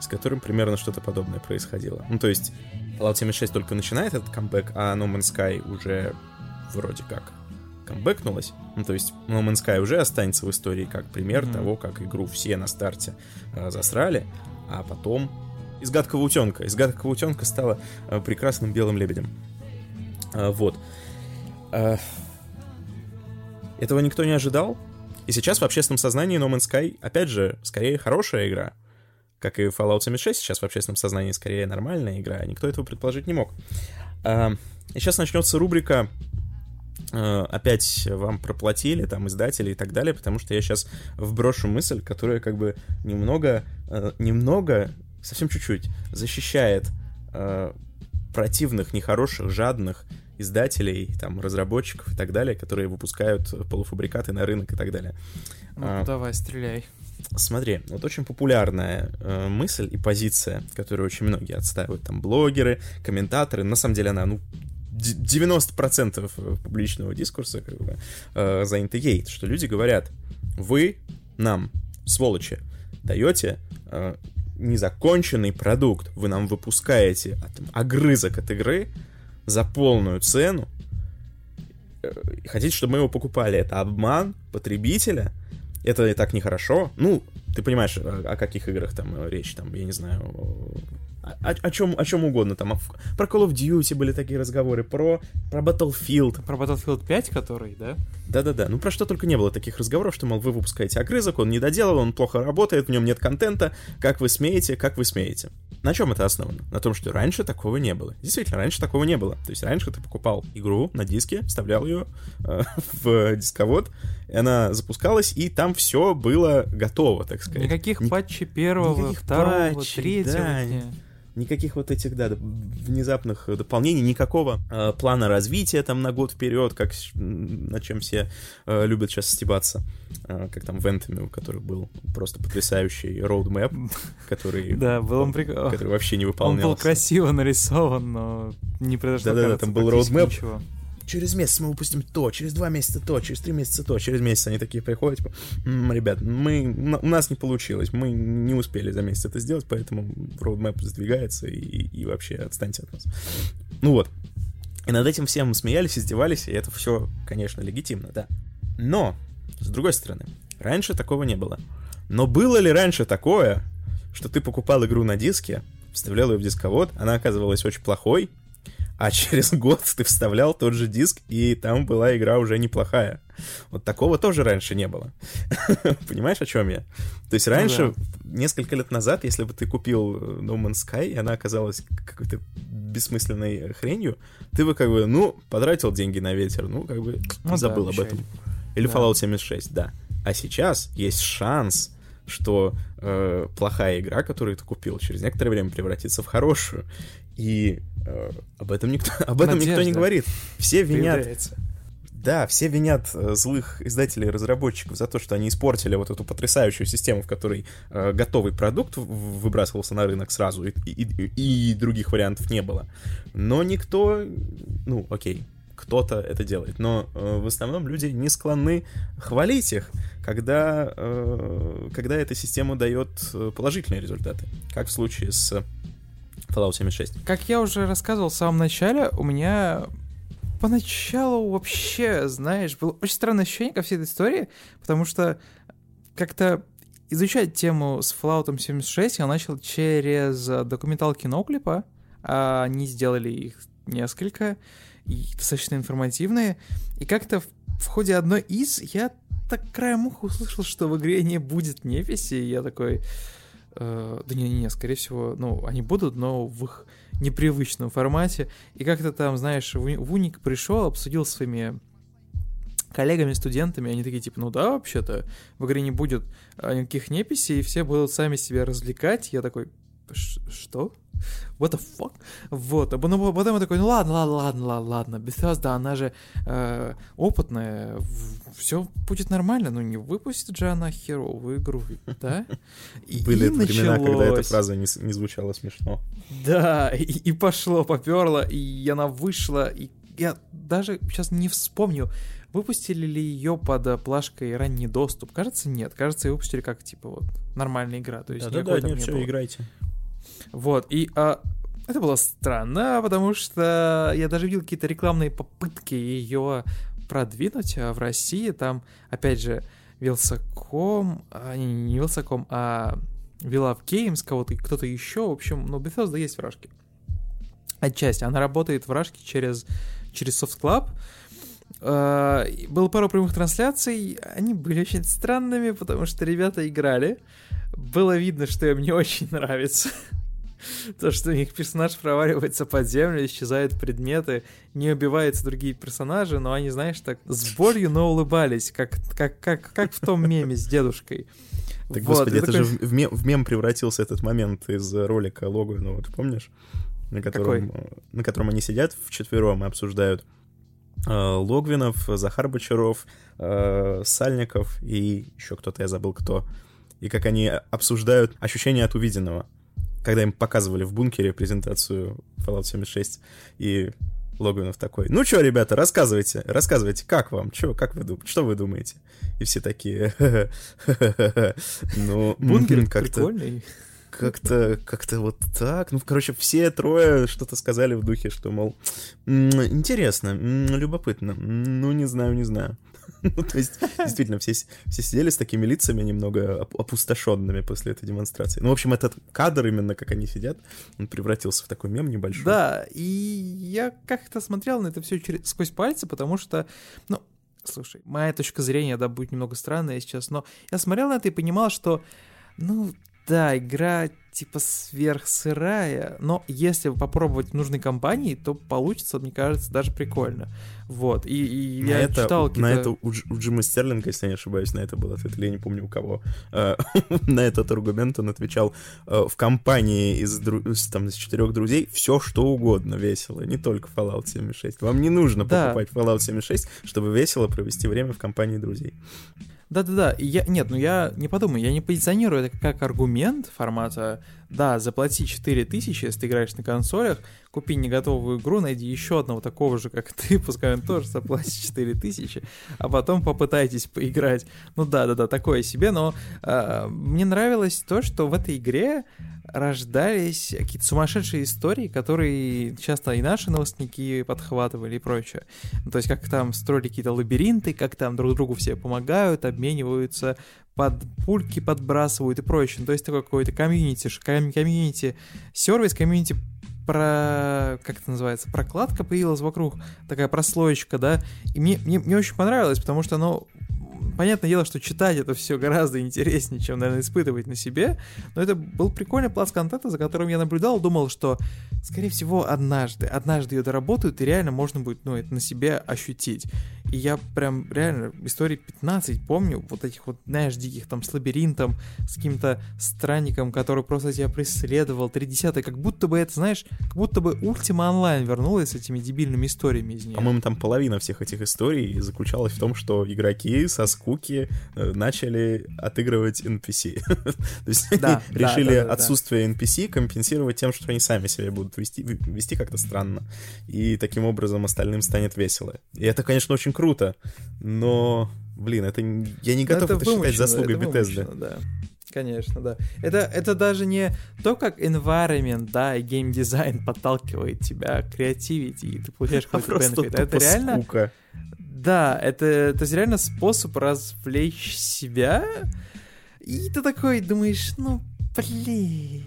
S2: с которым примерно что-то подобное происходило. Ну, то есть, Fallout 76 только начинает этот камбэк, а No Man's Sky уже вроде как камбэкнулась. Ну, то есть, No Man's Sky уже останется в истории как пример
S1: Мгм.
S2: того, как игру все на старте э, засрали, а потом из гадкого утенка. Из гадкого утенка стала э, прекрасным белым лебедем. А, вот. А, этого никто не ожидал. И сейчас в общественном сознании No Man's Sky, опять же, скорее хорошая игра. Как и Fallout 76 сейчас в общественном сознании скорее нормальная игра. Никто этого предположить не мог. И сейчас начнется рубрика э, опять вам проплатили, там, издатели и так далее, потому что я сейчас вброшу мысль, которая как бы немного, э, немного, совсем чуть-чуть, защищает э, противных, нехороших, жадных издателей, там, разработчиков и так далее, которые выпускают полуфабрикаты на рынок и так далее.
S1: Ну,
S2: А.
S1: давай, стреляй.
S2: Смотри, вот очень популярная э, мысль и позиция, которую очень многие отстаивают, там, блогеры, комментаторы, на самом деле она, ну, д- 90% публичного дискурса как бы, э, занято ей, что люди говорят, вы нам, сволочи, даете э, незаконченный продукт, вы нам выпускаете а, там, огрызок от игры за полную цену, э, хотите, чтобы мы его покупали. Это обман потребителя, это и так нехорошо. Ну, ты понимаешь, о, о каких играх там э, речь, там, я не знаю, о, о- чем, о чем угодно. Там, про Call of Duty были такие разговоры, про, про Battlefield.
S1: Про Battlefield 5, который, да?
S2: Да-да-да, ну про что только не было таких разговоров, что, мол, вы выпускаете огрызок, он не доделал, он плохо работает, в нем нет контента, как вы смеете, как вы смеете. На чем это основано? На том, что раньше такого не было. Действительно, раньше такого не было. То есть раньше ты покупал игру на диске, вставлял ее э, в дисковод, и она запускалась, и там все было готово, так сказать.
S1: Никаких
S2: Ни-
S1: патчей первого,
S2: никаких
S1: второго,
S2: патчей,
S1: третьего
S2: да,
S1: дня.
S2: Никаких вот этих, да, внезапных дополнений, никакого э, плана развития там на год вперед, как на чем все э, любят сейчас стебаться, Э, как там в Anthem, у которых был просто потрясающий роудмэп, который,
S1: Да, был он прикольный.
S2: который вообще не
S1: Он
S2: выполнялся.
S1: был красиво нарисован, но не произошло,
S2: Да-да-да, там был
S1: ничего.
S2: Через месяц мы выпустим то, через два месяца то, через три месяца то, через месяц они такие приходят, типа, «М, ребят, мы, у нас не получилось, мы не успели за месяц это сделать, поэтому роудмэп сдвигается и, и вообще отстаньте от нас. Ну вот. И над этим всем смеялись, издевались, и это все, конечно, легитимно, да. Но, с другой стороны, раньше такого не было. Но было ли раньше такое, что ты покупал игру на диске, вставлял ее в дисковод, она оказывалась очень плохой, а через год ты вставлял тот же диск, и там была игра уже неплохая. Вот такого тоже раньше не было. Понимаешь, о чем я? То есть раньше, ну, да. несколько лет назад, если бы ты купил э, No Man's Sky, и она оказалась какой-то бессмысленной хренью, ты бы как бы, ну, потратил деньги на ветер, ну, как бы ну, забыл да, об этом. Или да. Fallout 76, да. А сейчас есть шанс, что э, плохая игра, которую ты купил, через некоторое время превратится в хорошую. И э, об этом никто, об этом никто не говорит. Все винят. Да, все винят э, злых издателей и разработчиков за то, что они испортили вот эту потрясающую систему, в которой э, готовый продукт выбрасывался на рынок сразу, и, и, и других вариантов не было. Но никто, ну, окей, кто-то это делает. Но э, в основном люди не склонны хвалить их, когда, э, когда эта система дает э, положительные результаты, как в случае с Fallout 76.
S1: Как я уже рассказывал в самом начале, у меня поначалу вообще, знаешь, было очень странное ощущение ко всей этой истории, потому что как-то изучать тему с Fallout 76 я начал через документалки Ноуклипа, они сделали их несколько, и достаточно информативные. И как-то в, в ходе одной из я так краем уха услышал, что в игре не будет неписи, и я такой... Э, да не-не-не, скорее всего, ну, они будут, но в их непривычном формате. И как-то там, знаешь, Вуник пришел, обсудил своими коллегами, студентами, они такие, типа, ну да, вообще-то, в игре не будет а, никаких неписей, и все будут сами себя развлекать. Я такой, что? What the fuck? Вот, а потом, потом я такой, ну ладно, ладно, ладно, ладно, ладно, Bethesda, она же э, опытная, все будет нормально, ну не выпустит же она херовую игру, да?
S2: И, Были и времена, когда эта фраза не, не звучала смешно.
S1: Да, и, и пошло, поперло, и она вышла, и я даже сейчас не вспомню, выпустили ли ее под плашкой ранний доступ. Кажется, нет. Кажется, ее выпустили как, типа, вот, нормальная игра. То есть
S2: да, да, да, нет, все, было. играйте.
S1: Вот, и а, это было странно, потому что я даже видел какие-то рекламные попытки ее продвинуть а, в России. Там, опять же, Вилсаком, а, не, не Вилсаком, а Villa Games, кого-то, кто-то еще. В общем, ну, Bethesda есть в Рашке. Отчасти. Она работает в Рашке через, через Soft Club. Uh, было пару прямых трансляций, они были очень странными, потому что ребята играли. Было видно, что им не очень нравится. То, что у них персонаж проваливается под землю, исчезают предметы, не убиваются другие персонажи, но они, знаешь, так с болью, но улыбались, как, как, как, как в том меме с дедушкой.
S2: Так, вот, господи, это такой... же в мем, в мем превратился этот момент из ролика Логвина, вот помнишь? На котором, Какой? на котором они сидят вчетвером и обсуждают э, Логвинов, Захар Бочаров, э, Сальников и еще кто-то, я забыл кто. И как они обсуждают ощущения от увиденного когда им показывали в бункере презентацию Fallout 76, и Логвинов такой, ну что, ребята, рассказывайте, рассказывайте, как вам, чё, как вы думаете, что вы думаете? И все такие, ну,
S1: бункер как-то...
S2: Как-то, как-то вот так. Ну, короче, все трое что-то сказали в духе, что, мол, интересно, любопытно, ну, не знаю, не знаю. Ну, то есть, действительно, все, все сидели с такими лицами немного опустошенными после этой демонстрации. Ну, в общем, этот кадр, именно как они сидят, он превратился в такой мем небольшой.
S1: Да, и я как-то смотрел на это все через, сквозь пальцы, потому что, ну, слушай, моя точка зрения, да, будет немного странная сейчас, но я смотрел на это и понимал, что, ну, да, игра типа сверхсырая, но если попробовать в нужной компании, то получится, мне кажется, даже прикольно. Вот, и, и
S2: на
S1: я
S2: это,
S1: читал
S2: На это у, у Джима Стерлинга, если я не ошибаюсь, на это был ответ, или я не помню у кого, э, на этот аргумент он отвечал, э, в компании из, там, из четырех друзей все что угодно весело, не только Fallout 76. Вам не нужно покупать Fallout 76, чтобы весело провести время в компании друзей.
S1: Да-да-да, я, нет, ну я не подумаю, я не позиционирую это как аргумент формата, да, заплати 4000, если ты играешь на консолях, купи не готовую игру, найди еще одного такого же, как ты, пускай он тоже заплатит 4000, а потом попытайтесь поиграть. Ну да-да-да, такое себе, но э, мне нравилось то, что в этой игре рождались какие-то сумасшедшие истории, которые часто и наши новостники подхватывали и прочее. Ну, то есть как там строили какие-то лабиринты, как там друг другу все помогают, обмениваются, под пульки подбрасывают и прочее. Ну, то есть такой какой-то комьюнити, комьюнити сервис, комьюнити про... как это называется? Прокладка появилась вокруг, такая прослоечка, да, и мне, мне, мне очень понравилось, потому что оно понятное дело, что читать это все гораздо интереснее, чем, наверное, испытывать на себе, но это был прикольный пласт контента, за которым я наблюдал, думал, что, скорее всего, однажды, однажды ее доработают, и реально можно будет, ну, это на себе ощутить. И я прям реально истории 15 помню, вот этих вот, знаешь, диких там с лабиринтом, с каким-то странником, который просто тебя преследовал, 30 как будто бы это, знаешь, как будто бы Ultima Online вернулась с этими дебильными историями из нее.
S2: По-моему, там половина всех этих историй заключалась в том, что игроки со скуки э, начали отыгрывать NPC. То есть они решили отсутствие NPC компенсировать тем, что они сами себя будут вести, вести как-то странно. И таким образом остальным станет весело. И это, конечно, очень круто, но, блин, это я не готов это, это считать заслугой Bethesda.
S1: Да. Конечно, да. Это, это даже не то, как environment, да, и геймдизайн подталкивает тебя креативить, и ты получаешь
S2: какой-то а benefit. Это реально... Скука.
S1: Да, это, это реально способ развлечь себя. И ты такой думаешь, ну, блин.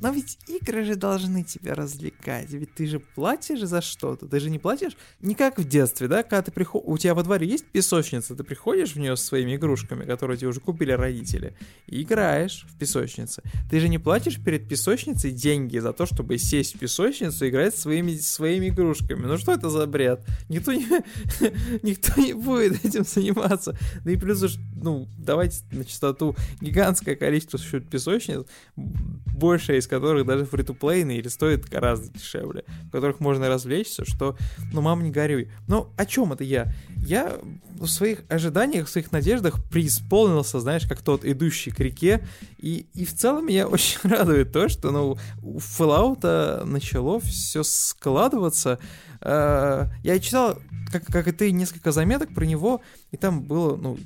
S1: Но ведь игры же должны тебя развлекать, ведь ты же платишь за что-то, ты же не платишь не как в детстве, да, когда ты приходишь, у тебя во дворе есть песочница, ты приходишь в нее со своими игрушками, которые тебе уже купили родители, и играешь в песочнице. Ты же не платишь перед песочницей деньги за то, чтобы сесть в песочницу и играть своими, своими игрушками. Ну что это за бред? Никто не, никто не будет этим заниматься. Да и плюс, ну, давайте на чистоту, гигантское количество существует песочниц, большая из которых даже фри-то-плейные или стоят гораздо дешевле, в которых можно развлечься, что, ну, мам, не горюй. Но о чем это я? Я в своих ожиданиях, в своих надеждах преисполнился, знаешь, как тот идущий к реке, и, и в целом меня очень радует то, что, ну, у Fallout начало все складываться. Э, я читал, как, как и ты, несколько заметок про него, и там было, ну,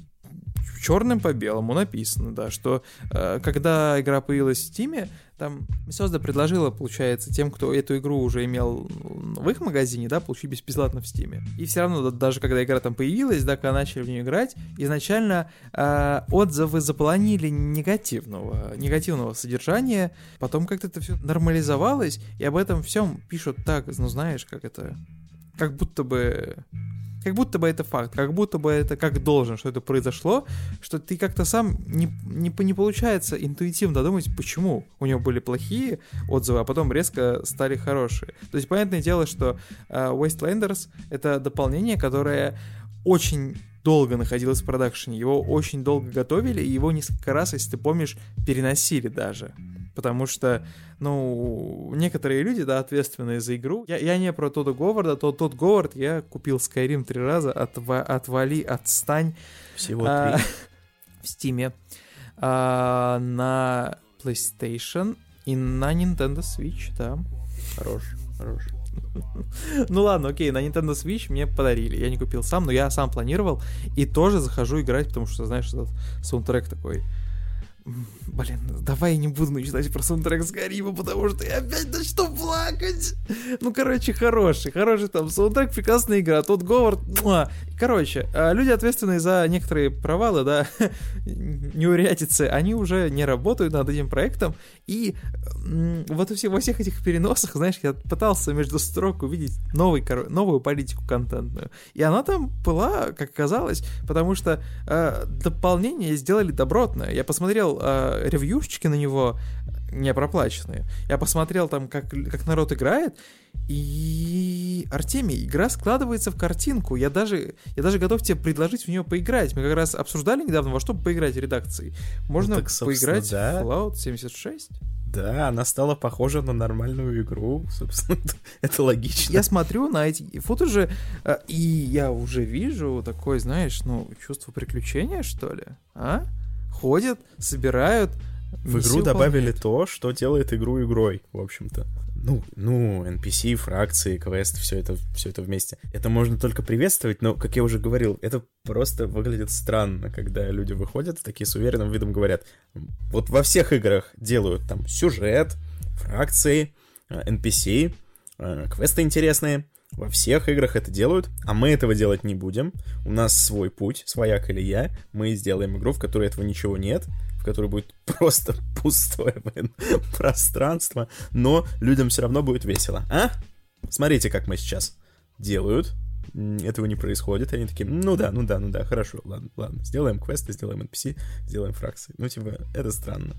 S1: черным по белому написано, да, что э, когда игра появилась в Steam, там Bethesda предложила, получается, тем, кто эту игру уже имел в их магазине, да, получить бесплатно в Steam. И все равно, даже когда игра там появилась, да, когда начали в нее играть, изначально э, отзывы заполонили негативного, негативного содержания, потом как-то это все нормализовалось, и об этом всем пишут так, ну знаешь, как это, как будто бы как будто бы это факт, как будто бы это как должен, что это произошло, что ты как-то сам не, не, не получается интуитивно додумать, почему у него были плохие отзывы, а потом резко стали хорошие. То есть, понятное дело, что uh, Wastelanders — это дополнение, которое очень долго находилось в продакшене, его очень долго готовили, и его несколько раз, если ты помнишь, переносили даже потому что, ну, некоторые люди, да, ответственные за игру. Я, я не про Тодда Говарда, тот, тот Говард я купил Skyrim три раза, отва, отвали, отстань.
S2: Всего а, три.
S1: В Стиме. А, на PlayStation и на Nintendo Switch, да.
S2: Хорош, хорош.
S1: Ну ладно, окей, на Nintendo Switch мне подарили. Я не купил сам, но я сам планировал. И тоже захожу играть, потому что, знаешь, этот саундтрек такой Блин, давай я не буду начинать про саундтрек с Гарима, потому что я опять начну плакать. Ну, короче, хороший, хороший там саундтрек, прекрасная игра. Тот Говард, муа. Короче, а, люди, ответственные за некоторые провалы, да, неурядицы, они уже не работают над этим проектом. И вот во всех этих переносах, знаешь, я пытался между строк увидеть новый, новую политику контентную. И она там была, как оказалось, потому что э, дополнение сделали добротное. Я посмотрел э, ревьюшечки на него, не проплаченные. Я посмотрел там, как, как народ играет, и Артемий, игра складывается в картинку. Я даже, я даже готов тебе предложить в нее поиграть. Мы как раз обсуждали недавно, во что поиграть в редакции. Можно ну, так, поиграть да. в Fallout 76.
S2: Да, она стала похожа на нормальную игру, собственно, это логично.
S1: Я смотрю на эти футажи, э, и я уже вижу такое, знаешь, ну, чувство приключения, что ли, а? Ходят, собирают,
S2: в игру добавили то, что делает игру игрой, в общем-то. Ну, ну, NPC, фракции, квест, все это, все это вместе. Это можно только приветствовать, но, как я уже говорил, это просто выглядит странно, когда люди выходят такие с уверенным видом говорят, вот во всех играх делают там сюжет, фракции, NPC, э, квесты интересные, во всех играх это делают, а мы этого делать не будем. У нас свой путь, своя колея. Мы сделаем игру, в которой этого ничего нет, в которой будет просто пустое блин, пространство, но людям все равно будет весело. А? Смотрите, как мы сейчас делают. Этого не происходит. Они такие, ну да, ну да, ну да, хорошо, ладно, ладно. Сделаем квесты, сделаем NPC, сделаем фракции. Ну, типа, это странно.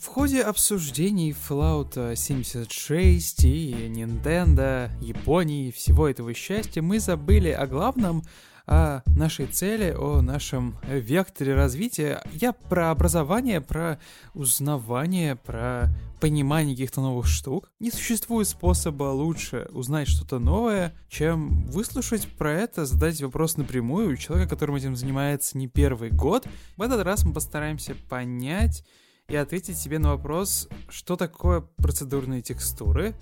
S1: В ходе обсуждений Fallout 76 и Nintendo, Японии, всего этого счастья, мы забыли о главном, о нашей цели, о нашем векторе развития. Я про образование, про узнавание, про понимание каких-то новых штук. Не существует способа лучше узнать что-то новое, чем выслушать про это, задать вопрос напрямую у человека, которым этим занимается не первый год. В этот раз мы постараемся понять и ответить себе на вопрос, что такое процедурные текстуры,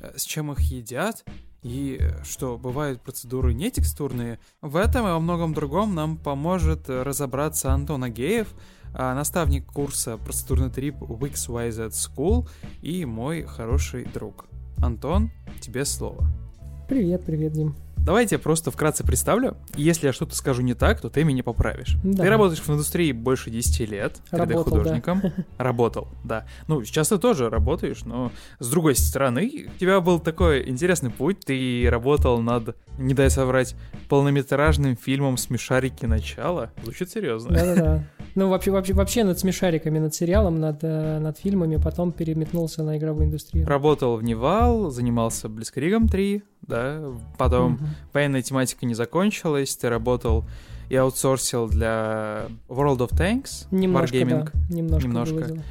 S1: э, с чем их едят, и что бывают процедуры не текстурные. В этом и во многом другом нам поможет разобраться Антон Агеев, наставник курса «Процедурный трип WixYZ School» и мой хороший друг. Антон, тебе слово.
S3: Привет, привет, Дим.
S1: Давайте я просто вкратце представлю. Если я что-то скажу не так, то ты меня поправишь. Да. Ты работаешь в индустрии больше 10 лет, 3D-художником. Да. Работал, да. Ну, сейчас ты тоже работаешь, но с другой стороны, у тебя был такой интересный путь. Ты работал над, не дай соврать, полнометражным фильмом «Смешарики. Начало». Звучит серьезно.
S3: Да-да-да. Ну, вообще, вообще, вообще над смешариками, над сериалом, над, э, над фильмами, потом переметнулся на игровую индустрию.
S1: Работал в Nival, занимался Блицкригом 3, да, потом угу. военная тематика не закончилась, ты работал и аутсорсил для World of Tanks,
S3: немножко, Wargaming. Да, немножко. немножко.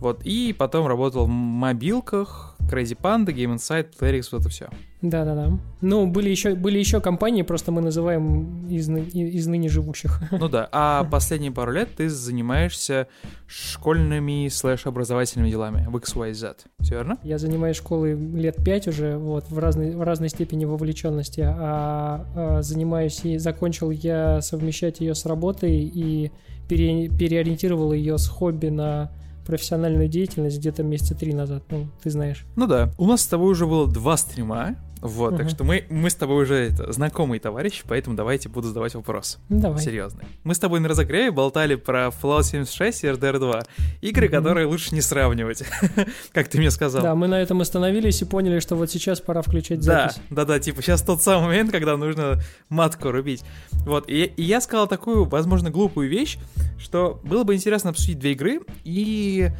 S1: Вот, и потом работал в мобилках, Crazy Panda, Game Insight, Playrix, вот это все.
S3: Да-да-да. Ну, были еще, были еще компании, просто мы называем из, из ныне живущих.
S1: Ну да, а последние пару лет ты занимаешься школьными слэш-образовательными делами в XYZ, все верно?
S3: Я занимаюсь школой лет пять уже, вот, в разной, в разной степени вовлеченности, а, а занимаюсь и закончил я совмещать ее с работой и пере, переориентировал ее с хобби на профессиональную деятельность где-то месяца три назад, ну, ты знаешь.
S1: Ну да. У нас с тобой уже было два стрима, вот, угу. так что мы, мы с тобой уже это, знакомые товарищи, поэтому давайте буду задавать вопрос.
S3: Давай.
S1: Серьезный. Мы с тобой на разогреве болтали про Fallout 76 и RDR 2. Игры, угу. которые лучше не сравнивать, как ты мне сказал.
S3: Да, мы на этом остановились и поняли, что вот сейчас пора включать запись.
S1: Да, да, да, типа сейчас тот самый момент, когда нужно матку рубить. Вот, и, и я сказал такую, возможно, глупую вещь, что было бы интересно обсудить две игры и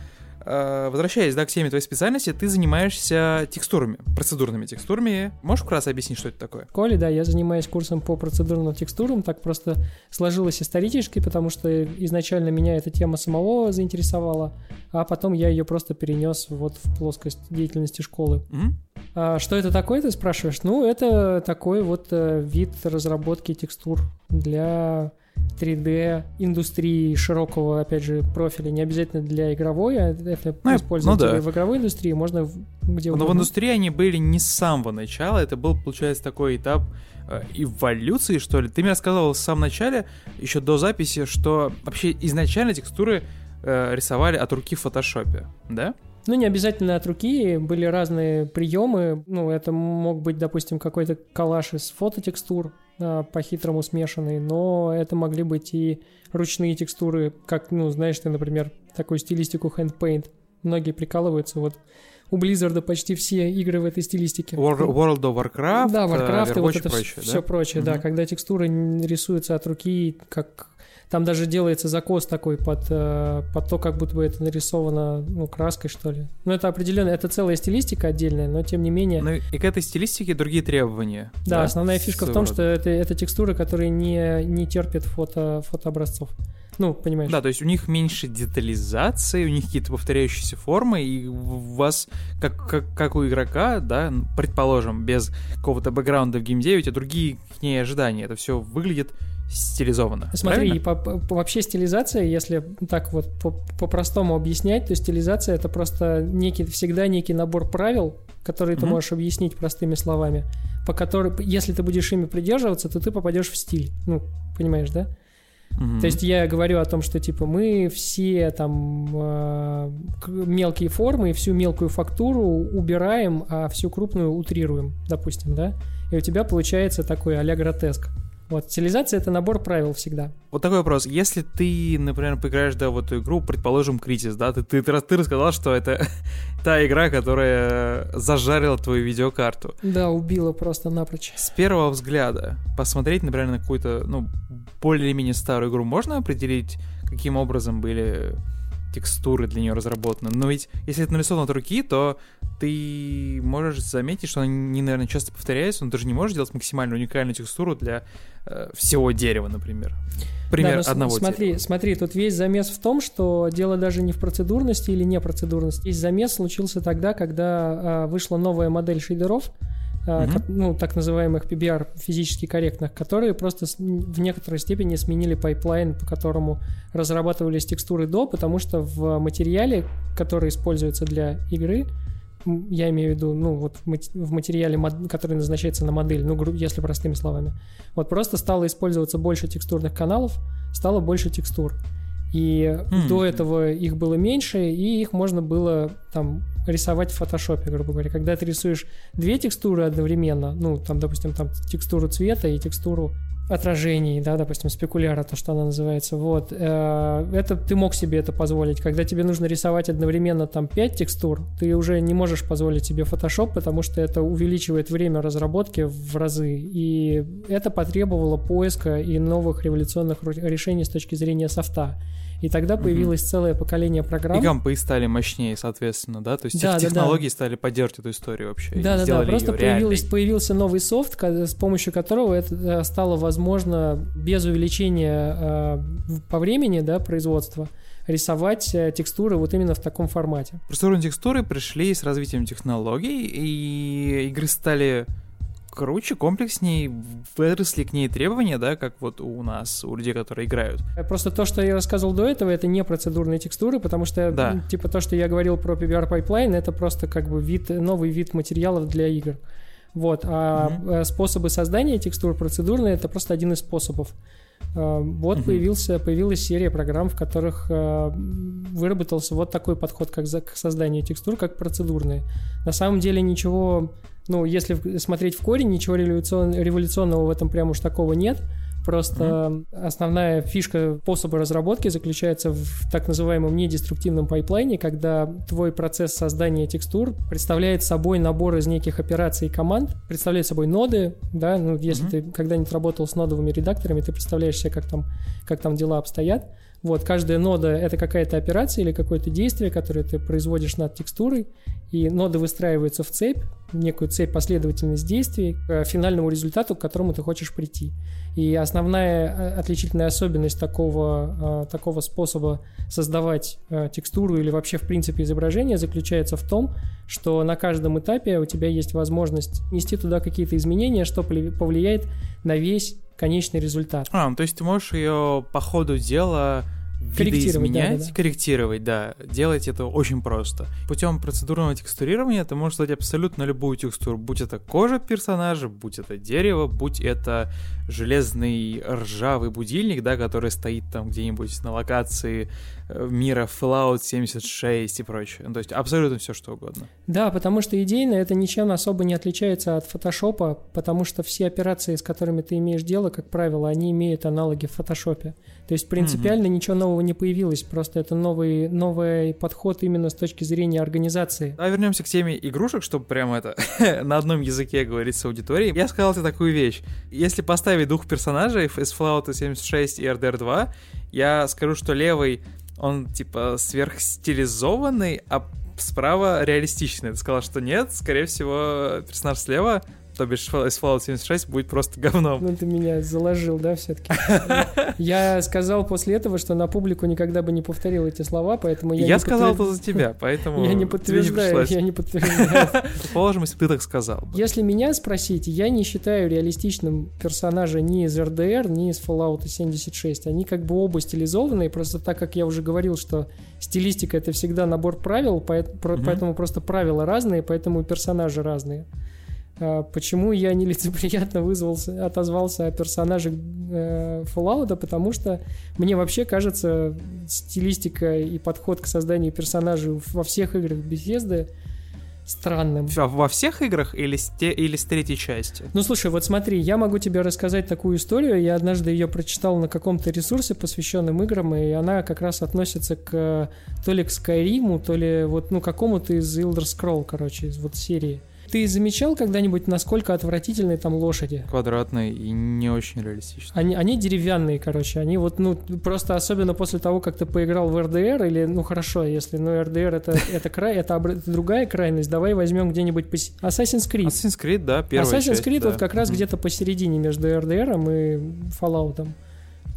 S1: возвращаясь, да, к теме твоей специальности, ты занимаешься текстурами, процедурными текстурами. Можешь вкратце объяснить, что это такое?
S3: Коли, да, я занимаюсь курсом по процедурным текстурам, так просто сложилось исторически, потому что изначально меня эта тема самого заинтересовала, а потом я ее просто перенес вот в плоскость деятельности школы. Mm-hmm. А что это такое, ты спрашиваешь? Ну, это такой вот э, вид разработки текстур для 3D индустрии широкого, опять же, профиля, не обязательно для игровой, а это ну, использовать ну, да. в игровой индустрии, можно где
S1: угодно. Но в индустрии они были не с самого начала, это был, получается, такой этап э, эволюции, что ли. Ты мне рассказывал в самом начале, еще до записи, что вообще изначально текстуры э, рисовали от руки в фотошопе, да?
S3: Ну, не обязательно от руки, были разные приемы. Ну, это мог быть, допустим, какой-то коллаж из фототекстур, по-хитрому смешанный, но это могли быть и ручные текстуры, как, ну, знаешь ты, например, такую стилистику handpaint. Многие прикалываются, вот у Blizzard почти все игры в этой стилистике.
S1: World, of Warcraft,
S3: да, Warcraft
S1: и
S3: вот это прочее, все, да? прочее, mm-hmm. да, когда текстуры рисуются от руки, как там даже делается закос такой под, э, под то, как будто бы это нарисовано ну, краской, что ли. Ну, это определенно, это целая стилистика отдельная, но тем не менее... Ну,
S1: и к этой стилистике другие требования.
S3: Да, да? основная фишка в том, что это, это текстуры, которые не, не терпят фото, фотообразцов. Ну, понимаешь.
S1: Да, то есть у них меньше детализации, у них какие-то повторяющиеся формы, и у вас, как, как, как у игрока, да, предположим, без какого-то бэкграунда в геймдеве, у тебя другие к ней ожидания. Это все выглядит стилизовано.
S3: Смотри, по, по, вообще стилизация, если так вот по-простому объяснять, то стилизация это просто некий, всегда некий набор правил, которые mm-hmm. ты можешь объяснить простыми словами, по которым, если ты будешь ими придерживаться, то ты попадешь в стиль. Ну, понимаешь, да?
S1: Мгм.
S3: То есть я говорю о том, что типа мы все там э, мелкие формы, всю мелкую фактуру убираем, а всю крупную утрируем, допустим, да? И у тебя получается такой а-ля гротеск. Вот, стилизация — это набор правил всегда.
S1: Вот такой вопрос. Если ты, например, поиграешь да, в эту игру, предположим, Критис, да, ты, ты, ты, ты рассказал, что это та игра, которая зажарила твою видеокарту.
S3: Да, убила просто напрочь.
S1: С первого взгляда посмотреть, например, на какую-то, ну, более-менее старую игру, можно определить, каким образом были текстуры для нее разработаны? Но ведь, если это нарисовано от руки, то ты можешь заметить, что они, наверное, часто повторяются, но ты же не можешь делать максимально уникальную текстуру для э, всего дерева, например. Пример
S3: Да, с-
S1: одного
S3: смотри,
S1: дерева.
S3: смотри, тут весь замес в том, что дело даже не в процедурности или непроцедурности. Весь замес случился тогда, когда а, вышла новая модель шейдеров, а,
S1: Мгм.
S3: ко- ну, так называемых PBR, физически корректных, которые просто в некоторой степени сменили pipeline, по которому разрабатывались текстуры до, потому что в материале, который используется для игры, я имею в виду, ну, вот в мат- в материале, который назначается на модель, ну, если простыми словами, вот просто стало использоваться больше текстурных каналов, стало больше текстур. И
S1: Хм.
S3: до этого их было меньше, и их можно было там рисовать в фотошопе, грубо говоря. Когда ты рисуешь две текстуры одновременно, ну, там, допустим, там текстуру цвета и текстуру отражений, да, допустим, спекуляра, то, что она называется, вот, э, это ты мог себе это позволить. Когда тебе нужно рисовать одновременно там 5 текстур, ты уже не можешь позволить себе Photoshop, потому что это увеличивает время разработки в разы, и это потребовало поиска и новых революционных решений с точки зрения софта. И тогда появилось целое поколение программ.
S1: И компы стали мощнее, соответственно, да? То есть
S3: Да,
S1: тех-
S3: да, да.
S1: технологии стали поддерживать эту историю вообще.
S3: Да, да, да. Просто появилось, появился новый софт, с помощью которого это э, стало возможно без увеличения э, по времени да, производства рисовать э, текстуры вот именно в таком формате.
S1: Процедурные текстуры пришли с развитием технологий, и игры стали круче, комплекснее, выросли к ней требования, да, как вот у нас, у людей, которые играют.
S3: Просто то, что я рассказывал до этого, это не процедурные текстуры, потому что,
S1: Да.
S3: типа, то, что я говорил про PBR Pipeline, это просто как бы вид, новый вид материалов для игр. Вот, а э, способы создания текстур процедурные это просто один из способов. Э, Вот
S1: Мгм.
S3: появился, появилась серия программ, в которых э, выработался вот такой подход как за- к созданию текстур, как процедурные. На самом деле ничего, ну, если смотреть в корень, ничего революцион- революционного в этом прям уж такого нет. Просто основная фишка способа разработки заключается в так называемом недеструктивном пайплайне, когда твой процесс создания текстур представляет собой набор из неких операций и команд, представляет собой ноды, да, ну, если
S1: Мгм.
S3: ты когда-нибудь работал с нодовыми редакторами, ты представляешь себе, как там, как там дела обстоят. Вот, каждая нода — это какая-то операция или какое-то действие, которое ты производишь над текстурой, и ноды выстраиваются в цепь, некую цепь последовательность действий к финальному результату, к которому ты хочешь прийти. И основная э, отличительная особенность такого, э, такого способа создавать э, текстуру или вообще в принципе изображение заключается в том, что на каждом этапе у тебя есть возможность нести туда какие-то изменения, что повли- повлияет на весь конечный результат.
S1: А, ну, то есть ты можешь ее по ходу дела
S3: Корректировать, да,
S1: видоизменять,
S3: да, да.
S1: корректировать, да. Делать это очень просто. Путем процедурного текстурирования ты можешь создать абсолютно любую текстуру, будь это кожа персонажа, будь это дерево, будь это железный ржавый будильник, да, который стоит там где-нибудь на локации мира Fallout 76 и прочее. Ну, то есть абсолютно все что угодно.
S3: Да, потому что идейно это ничем особо не отличается от фотошопа, потому что все операции, с которыми ты имеешь дело, как правило, они имеют аналоги в фотошопе. То есть принципиально ничего нового не появилось, просто это новый, новый подход именно с точки зрения организации.
S1: Давай вернемся к теме игрушек, чтобы прямо это на одном языке говорить с аудиторией. Я сказал тебе такую вещь. Если поставить двух персонажей из Fallout 76 и RDR 2, я скажу, что левый, он типа сверхстилизованный, а справа реалистичный. Ты сказал, что нет, скорее всего, персонаж слева, то бишь из Fallout 76, будет просто говном.
S3: Ну, ты меня заложил, да, все-таки. Я сказал после этого, что на публику никогда бы не повторил эти слова, поэтому я
S1: Я сказал это за тебя, поэтому
S3: Я не подтверждаю, я не подтверждаю.
S1: Предположим, если ты так сказал.
S3: Если меня спросить, я не считаю реалистичным персонажа ни из RDR, ни из Fallout 76. Они как бы оба стилизованные, просто так как я уже говорил, что стилистика это всегда набор правил, поэтому просто правила разные, поэтому персонажи разные. А почему я нелицеприятно вызвался, отозвался о персонаже э, Fallout? Потому что мне вообще кажется стилистика и подход к созданию персонажей во всех играх Bethesda странным.
S1: Во, во всех играх или с, те, или с третьей части?
S3: Ну слушай, вот смотри, я могу тебе рассказать такую историю. Я однажды ее прочитал на каком-то ресурсе, посвященном играм, и она как раз относится к то ли к Skyrim, то ли вот ну какому-то из Elder Scroll, короче, из вот серии. Ты замечал когда-нибудь, насколько отвратительные там лошади?
S1: Квадратные и не очень реалистичные.
S3: Они, они деревянные, короче. Они вот, ну, просто особенно после того, как ты поиграл в РДР, или, ну, хорошо, если, ну, РДР это, это край, это, это другая крайность, давай возьмем где-нибудь пос... Assassin's Creed.
S1: Assassin's Creed, да, первая
S3: Assassin's
S1: часть,
S3: Creed
S1: да.
S3: вот как раз где-то посередине между РДРом и Fallout.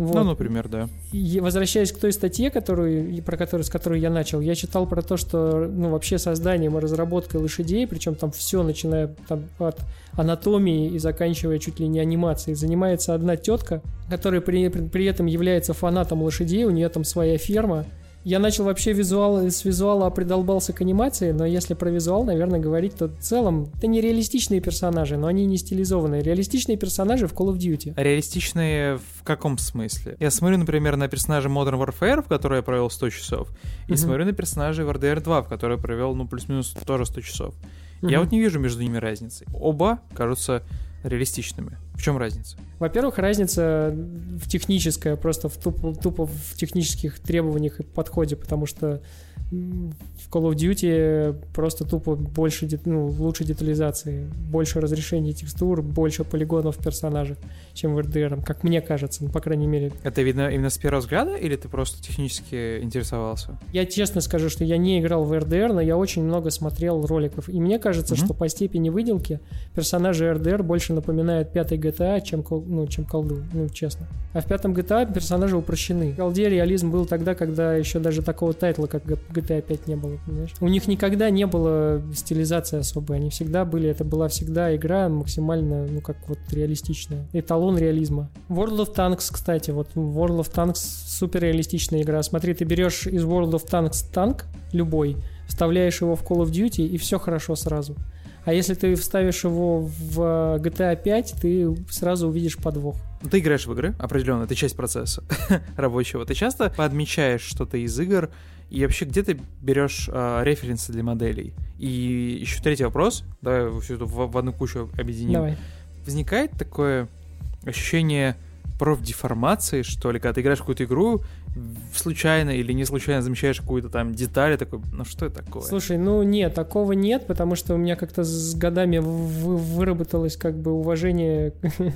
S3: Вот.
S1: Ну, например, да.
S3: И возвращаясь к той статье, которую, про которую, с которой я начал, я читал про то, что ну, вообще созданием и разработкой лошадей, причем там все, начиная там, от анатомии и заканчивая чуть ли не анимацией, занимается одна тетка, которая при, при этом является фанатом лошадей, у нее там своя ферма. Я начал вообще визуал, с визуала придолбался к анимации, но если про визуал, наверное, говорить, то в целом это не реалистичные персонажи, но они не стилизованные. Реалистичные персонажи в Call of Duty.
S1: Реалистичные в каком смысле? Я смотрю, например, на персонажа Modern Warfare, в которой я провел 100 часов, и
S3: Мгм.
S1: смотрю на персонажей в RDR 2, в которой я провел, ну, плюс-минус тоже 100 часов. Я
S3: Мгм.
S1: вот не вижу между ними разницы. Оба кажутся реалистичными. Чем разница?
S3: Во-первых, разница в техническая, просто в тупо, тупо в технических требованиях и подходе, потому что в Call of Duty просто тупо больше, ну, лучше детализации, больше разрешений текстур, больше полигонов в персонажах, чем в RDR, как мне кажется, ну, по крайней мере.
S1: Это видно именно с первого взгляда, или ты просто технически интересовался?
S3: Я честно скажу, что я не играл в RDR, но я очень много смотрел роликов, и мне кажется,
S1: Мгм.
S3: что по степени выделки персонажи RDR больше напоминают пятый GTA, чем, ну, чем колду, ну, честно. А в пятом GTA персонажи упрощены. В колде реализм был тогда, когда еще даже такого тайтла, как Г- GTA 5 не было, понимаешь? У них никогда не было стилизации особой, они всегда были, это была всегда игра максимально, ну, как вот реалистичная. Эталон реализма. World of Tanks, кстати, вот World of Tanks супер реалистичная игра. Смотри, ты берешь из World of Tanks танк, любой, вставляешь его в Call of Duty, и все хорошо сразу. А если ты вставишь его в GTA 5, ты сразу увидишь подвох.
S1: Ну, Ты играешь в игры, определенно, это часть процесса рабочего. Ты часто подмечаешь что-то из игр, и вообще где ты берешь а, референсы для моделей? И еще третий вопрос, давай все это в, в одну кучу объединим.
S3: Давай.
S1: Возникает такое ощущение профдеформации, что ли, когда ты играешь в какую-то игру, случайно или не случайно замечаешь какую-то там деталь, такой, ну что это такое?
S3: Слушай, ну нет, такого нет, потому что у меня как-то с годами вы- выработалось как бы уважение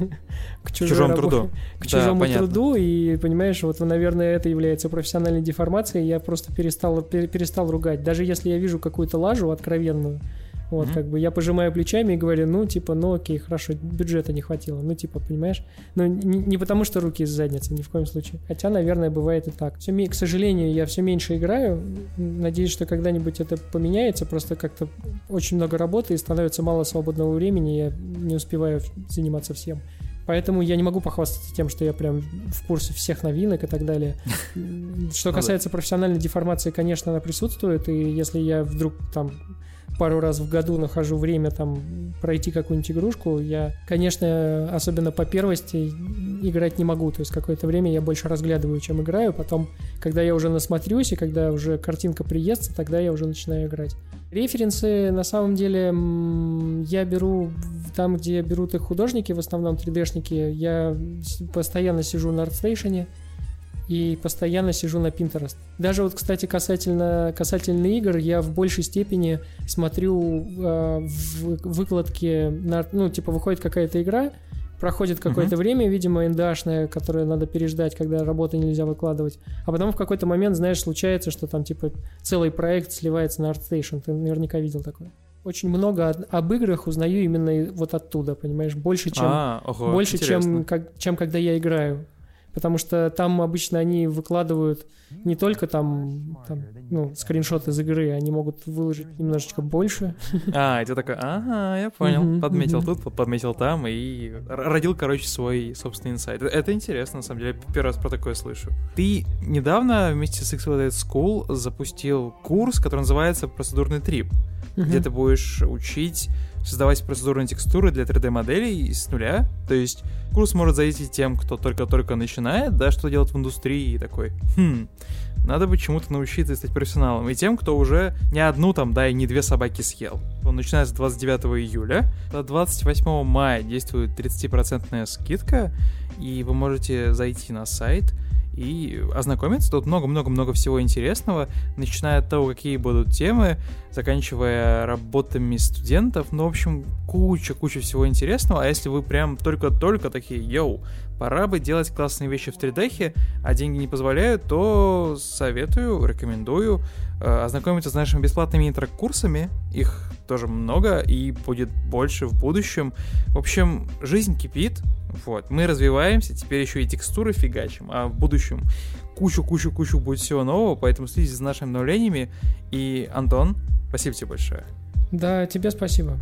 S3: к
S1: чужому труду.
S3: К чужому труду, и понимаешь, вот, наверное, это является профессиональной деформацией, я просто перестал, пер- перестал ругать. Даже если я вижу какую-то лажу откровенную, вот,
S1: Мгм.
S3: как бы я пожимаю плечами и говорю, ну, типа, ну, окей, хорошо, бюджета не хватило. Ну, типа, понимаешь? Ну, не, не потому, что руки из задницы, ни в коем случае. Хотя, наверное, бывает и так. Всё ме- к сожалению, я все меньше играю. Надеюсь, что когда-нибудь это поменяется. Просто как-то очень много работы и становится мало свободного времени. Я не успеваю заниматься всем. Поэтому я не могу похвастаться тем, что я прям в курсе всех новинок и так далее. Что
S1: Ну
S3: касается профессиональной деформации, конечно, она присутствует. И если я вдруг там пару раз в году нахожу время там пройти какую-нибудь игрушку, я, конечно, особенно по первости играть не могу. То есть какое-то время я больше разглядываю, чем играю. Потом, когда я уже насмотрюсь и когда уже картинка приестся, тогда я уже начинаю играть. Референсы, на самом деле, я беру там, где берут их художники, в основном 3D-шники, я постоянно сижу на ArtStation и постоянно сижу на Pinterest. Даже вот, кстати, касательно, касательно игр, я в большей степени смотрю э, в выкладки, на, ну, типа, выходит какая-то игра, проходит какое-то время, видимо, НДАшное, которое надо переждать, когда работы нельзя выкладывать, а потом в какой-то момент, знаешь, случается, что там, типа, целый проект сливается на ArtStation, ты наверняка видел такое. Очень много об играх узнаю именно вот оттуда, понимаешь, больше, чем
S1: а, ого,
S3: больше, чем,
S1: интересно.
S3: как, чем когда я играю. Потому что там обычно они выкладывают не только там, там ну, скриншот из игры, они могут выложить немножечко больше.
S1: А, и ты такой, ага, я понял,
S3: Мгм,
S1: подметил
S3: мгм.
S1: тут, подметил там, и родил, короче, свой собственный инсайт. Это- Это интересно, на самом деле, я первый раз про такое слышу. Ты недавно вместе с X-Related School запустил курс, который называется «Процедурный трип», где
S3: Мгм.
S1: ты будешь учить создавать процедурные текстуры для 3D-моделей с нуля. То есть курс может зайти тем, кто только-только начинает, да, что делать в индустрии, и такой, хм, надо бы чему-то научиться и стать профессионалом. И тем, кто уже не одну там, да, и не две собаки съел. Он начинается с 29 июля. До 28 мая действует 30% скидка, и вы можете зайти на сайт и ознакомиться. Тут много-много-много всего интересного, начиная от того, какие будут темы, заканчивая работами студентов. Ну, в общем, куча-куча всего интересного. А если вы прям только-только такие, йоу, пора бы делать классные вещи в 3D, а деньги не позволяют, то советую, рекомендую э, ознакомиться с нашими бесплатными интеркурсами. Их тоже много и будет больше в будущем. В общем, жизнь кипит, вот, мы развиваемся, теперь еще и текстуры фигачим, а в будущем кучу-кучу-кучу будет всего нового, поэтому следите за нашими обновлениями. И, Антон, спасибо тебе большое.
S3: Да, тебе спасибо.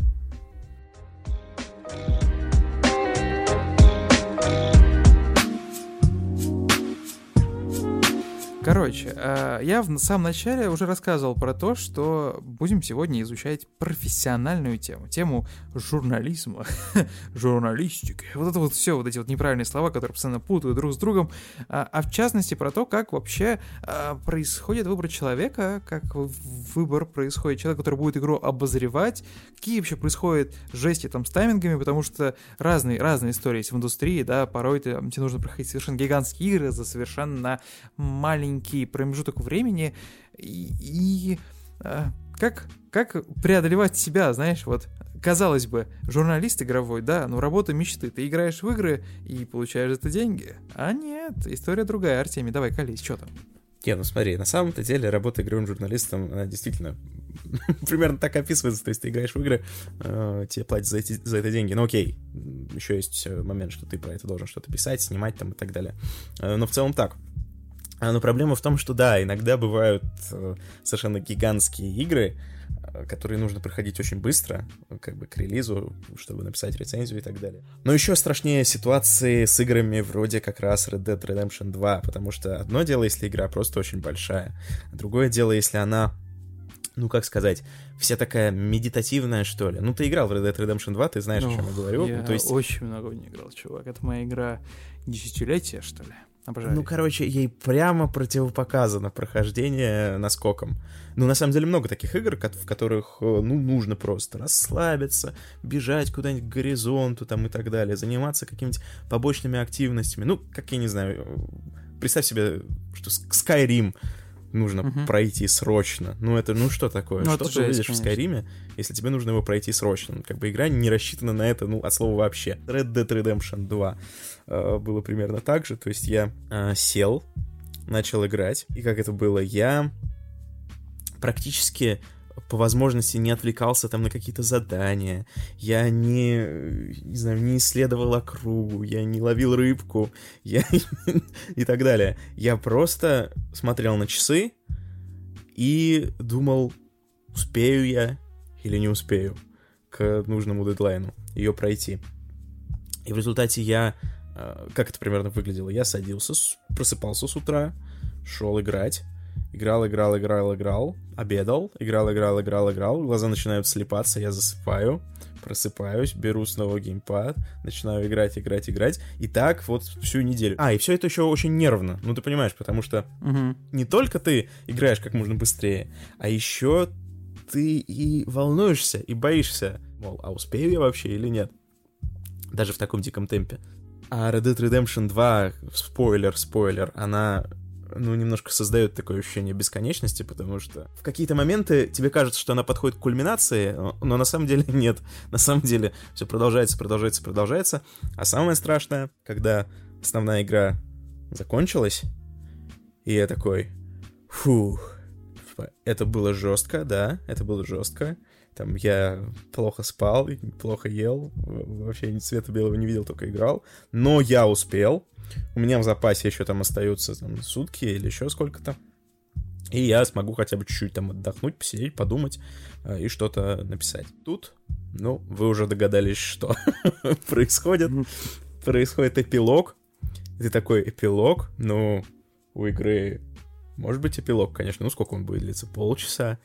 S1: Короче, э, я в самом начале уже рассказывал про то, что будем сегодня изучать профессиональную тему, тему журнализма, журналистики. Вот это вот все, вот эти вот неправильные слова, которые постоянно путают друг с другом, а, а в частности про то, как вообще а, происходит выбор человека, как выбор происходит человека, который будет игру обозревать, какие вообще происходят жести там с таймингами, потому что разные, разные истории есть в индустрии, да, порой тебе нужно проходить совершенно гигантские игры за совершенно маленькие маленький промежуток времени и, и а, как, как преодолевать себя, знаешь, вот казалось бы, журналист игровой, да, ну работа мечты. Ты играешь в игры и получаешь это деньги. А нет, история другая. Артемий, давай, колись, что там?
S2: Не, ну смотри, на самом-то деле работа игровым журналистом, она действительно примерно так описывается. То есть ты играешь в игры, э, тебе платят за, эти, за это деньги. Ну окей, еще есть момент, что ты про это должен что-то писать, снимать там и так далее. Э, но в целом так. А, но проблема в том, что да, иногда бывают э, совершенно гигантские игры, э, которые нужно проходить очень быстро, как бы к релизу, чтобы написать рецензию и так далее. Но еще страшнее ситуации с играми вроде как раз Red Dead Redemption 2, потому что одно дело, если игра просто очень большая, а другое дело, если она ну, как сказать, вся такая медитативная, что ли. Ну, ты играл в Red Dead Redemption 2, ты знаешь, ну, о чем я говорю.
S1: Я
S2: ну, то есть...
S1: очень много не играл, чувак. Это моя игра десятилетия, что ли.
S2: Обожаю. Ну, короче, ей прямо противопоказано прохождение наскоком. Ну, на самом деле, много таких игр, в которых, э, ну, нужно просто расслабиться, бежать куда-нибудь к горизонту там и так далее, заниматься какими-нибудь побочными активностями. Ну, как я не знаю, э, представь себе, что Skyrim нужно угу. пройти срочно. Ну, это, ну, что такое? Ну, что ты увидишь в Скайриме, если тебе нужно его пройти срочно? Ну, как бы игра не рассчитана на это, ну, от слова вообще. Red Dead Redemption 2 э, было примерно так же. То есть я э, сел, начал играть, и как это было? Я практически по возможности не отвлекался там на какие-то задания, я не, не знаю, не исследовал округу, я не ловил рыбку, я и так далее. Я просто смотрел на часы и думал, успею я или не успею к нужному дедлайну ее пройти. И в результате я, э, как это примерно выглядело, я садился, просыпался с утра, шел играть, Играл, играл, играл, играл, обедал, играл, играл, играл, играл, глаза начинают слепаться, я засыпаю, просыпаюсь, беру снова геймпад, начинаю играть, играть, играть, и так вот всю неделю. А, и все это еще очень нервно, ну ты понимаешь, потому что угу. не только ты играешь как можно быстрее, а еще ты и волнуешься, и боишься, мол, а успею я вообще или нет? Даже в таком диком темпе. А Red Dead Redemption 2, спойлер, спойлер, она ну, немножко создает такое ощущение бесконечности, потому что в какие-то моменты тебе кажется, что она подходит к кульминации, но на самом деле нет. На самом деле все продолжается, продолжается, продолжается. А самое страшное, когда основная игра закончилась, и я такой, фух, это было жестко, да, это было жестко. Там я плохо спал, плохо ел, вообще ни цвета белого не видел, только играл. Но я успел, у меня в запасе еще там остаются там, сутки или еще сколько-то. И я смогу хотя бы чуть-чуть там отдохнуть, посидеть, подумать э, и что-то написать. Тут, ну, вы уже догадались, что происходит. Происходит эпилог. Ты такой эпилог, ну, у игры может быть эпилог, конечно. Ну, сколько он будет длиться? Полчаса,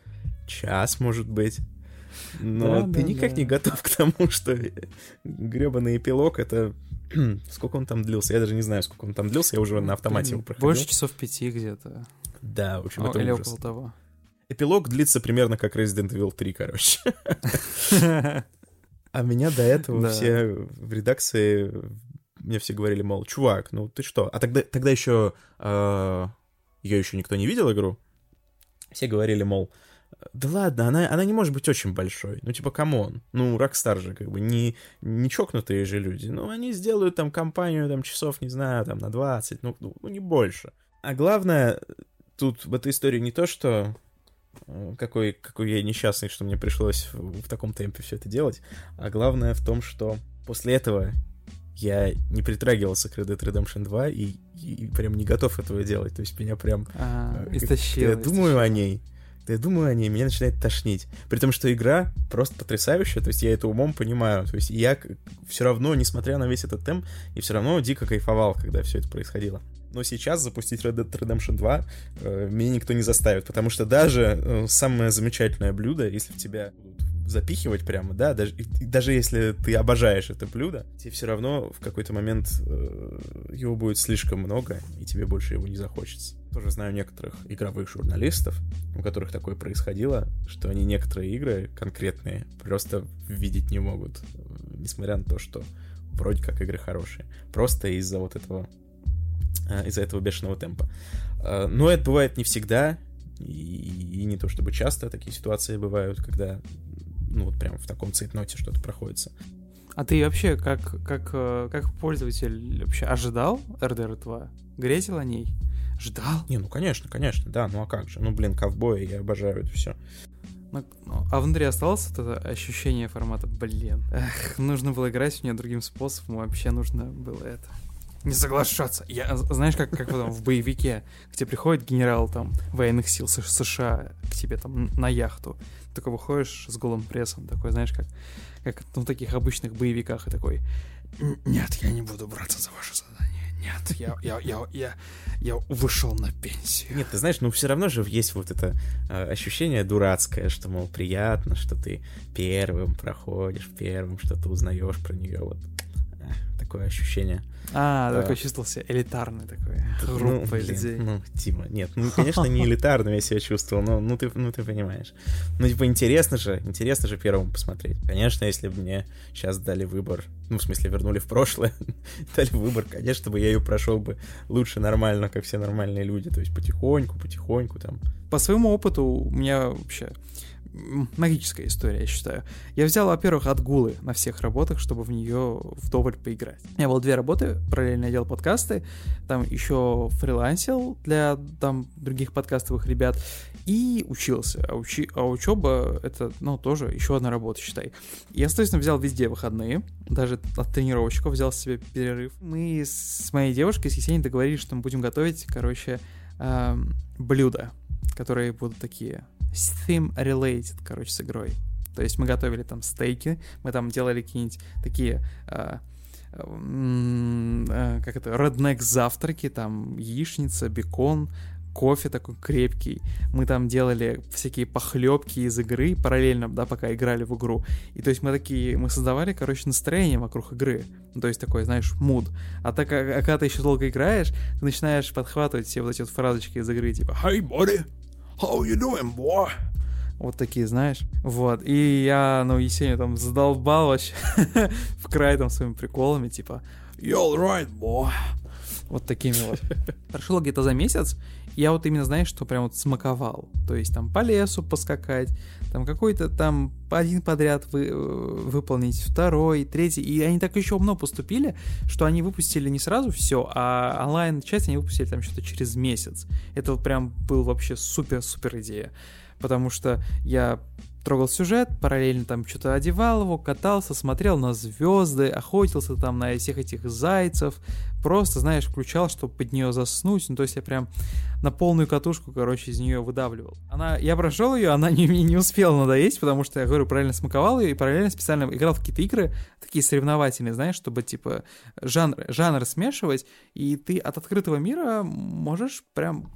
S2: час, может быть. Но
S3: Да,
S2: ты
S3: да,
S2: никак
S3: да.
S2: не готов к тому, что гребаный эпилог — это... Сколько он там длился? Я даже не знаю, сколько он там длился, я уже на автомате его проходил.
S1: Больше часов пяти где-то.
S2: Да, в общем,
S1: О,
S2: это
S1: Или
S2: ужас.
S1: около того.
S2: Эпилог длится примерно как Resident Evil 3, короче. А меня до этого
S1: Да.
S2: все в редакции мне все говорили, мол, чувак, ну ты что? А тогда, тогда еще ее еще никто не видел игру. Все говорили, мол, да ладно, она, она не может быть очень большой. Ну, типа, come on. Ну, Rockstar же, как бы, не, не чокнутые же люди. Ну, они сделают там компанию, там, часов, не знаю, там, на 20, ну, ну, не больше. А главное, тут в этой истории не то, что э, какой, какой я несчастный, что мне пришлось в, в таком темпе все это делать, а главное в том, что после этого я не притрагивался к Red Dead Redemption 2 и, и прям не готов этого делать. То есть меня прям...
S1: А,
S2: э,
S1: Истощило.
S2: Я думаю о ней, да я думаю о ней, меня начинает тошнить. При том, что игра просто потрясающая, то есть я это умом понимаю. То есть я все равно, несмотря на весь этот темп, и все равно дико кайфовал, когда все это происходило. Но сейчас запустить Red Dead Redemption 2 э, меня никто не заставит, потому что даже э, самое замечательное блюдо, если в тебя запихивать прямо, да, даже, даже если ты обожаешь это блюдо, тебе все равно в какой-то момент э, его будет слишком много, и тебе больше его не захочется. Тоже знаю некоторых игровых журналистов, у которых такое происходило, что они некоторые игры конкретные просто видеть не могут, э, несмотря на то, что вроде как игры хорошие. Просто из-за вот этого э, из-за этого бешеного темпа. Э, Но это бывает не всегда, и, и не то чтобы часто такие ситуации бывают, когда ну вот прям в таком цейтноте что-то проходится.
S1: А ты вообще как, как, э, как пользователь вообще ожидал RDR 2? Грезил о ней? Ждал?
S2: Не, ну конечно, конечно, да, ну а как же? Ну блин, ковбои, я обожаю это все.
S1: Ну, ну, а внутри осталось это ощущение формата, блин, эх, нужно было играть у меня другим способом, вообще нужно было это. Не соглашаться. Я, знаешь, как, как потом в боевике, где приходит генерал там военных сил США к тебе там на яхту, ты такой выходишь с голым прессом, такой, знаешь, как, как ну, в таких обычных боевиках, и такой, нет, я не буду браться за ваше задание. Нет, я, я, я, я, я вышел на пенсию.
S2: Нет, ты знаешь, ну все равно же есть вот это э, ощущение дурацкое, что, мол, приятно, что ты первым проходишь, первым что-то узнаешь про нее, вот такое ощущение.
S1: А,
S2: Да.
S1: такой чувствовал себя элитарный такой,
S2: Ну,
S1: группа
S2: блин,
S1: людей.
S2: Ну, Тима, нет, ну, конечно, не элитарным я себя чувствовал, но ну ты, ну ты понимаешь. Ну, типа, интересно же, интересно же первому посмотреть. Конечно, если бы мне сейчас дали выбор, ну, в смысле, вернули в прошлое, дали выбор, конечно бы я ее прошел бы лучше нормально, как все нормальные люди, то есть потихоньку, потихоньку там.
S1: По своему опыту у меня вообще магическая история, я считаю. Я взял, во-первых, отгулы на всех работах, чтобы в нее вдоволь поиграть. У меня было две работы, параллельно делал подкасты, там еще фрилансил для там других подкастовых ребят и учился. А, учи, а учеба это, ну, тоже еще одна работа, считай. Я, соответственно, взял везде выходные, даже от тренировщиков взял себе перерыв. Мы с моей девушкой, с Есенией, договорились, что мы будем готовить, короче, эм, блюда, которые будут такие theme related, короче, с игрой. То есть мы готовили там стейки, мы там делали какие-нибудь такие, э, э, как это, redneck завтраки, там яичница, бекон, кофе такой крепкий. Мы там делали всякие похлебки из игры параллельно, да, пока играли в игру. И то есть мы такие, мы создавали, короче, настроение вокруг игры. Ну, то есть такой, знаешь, муд. А так, а, а когда ты еще долго играешь, ты начинаешь подхватывать все вот эти вот фразочки из игры, типа «Hey, buddy, how you doing, boy?» Вот такие, знаешь. Вот. И я, ну, Есению там задолбал вообще в край там своими приколами, типа «You all right, boy?» Вот такими вот. Прошло где-то за месяц, я вот именно, знаешь, что прям вот смаковал. То есть там по лесу поскакать, там какой-то там один подряд вы, э, выполнить, второй, третий. И они так еще умно поступили, что они выпустили не сразу все, а онлайн-часть они выпустили там что-то через месяц. Это прям был вообще супер-супер идея. Потому что я трогал сюжет, параллельно там что-то одевал его, катался, смотрел на звезды, охотился там на всех этих зайцев, просто, знаешь, включал, чтобы под нее заснуть, ну, то есть я прям на полную катушку, короче, из нее выдавливал. Она, я прошел ее, она не, не, не успела надоесть, потому что, я говорю, параллельно смаковал ее и параллельно специально играл в какие-то игры, такие соревновательные, знаешь, чтобы, типа, жанр, жанр смешивать, и ты от открытого мира можешь прям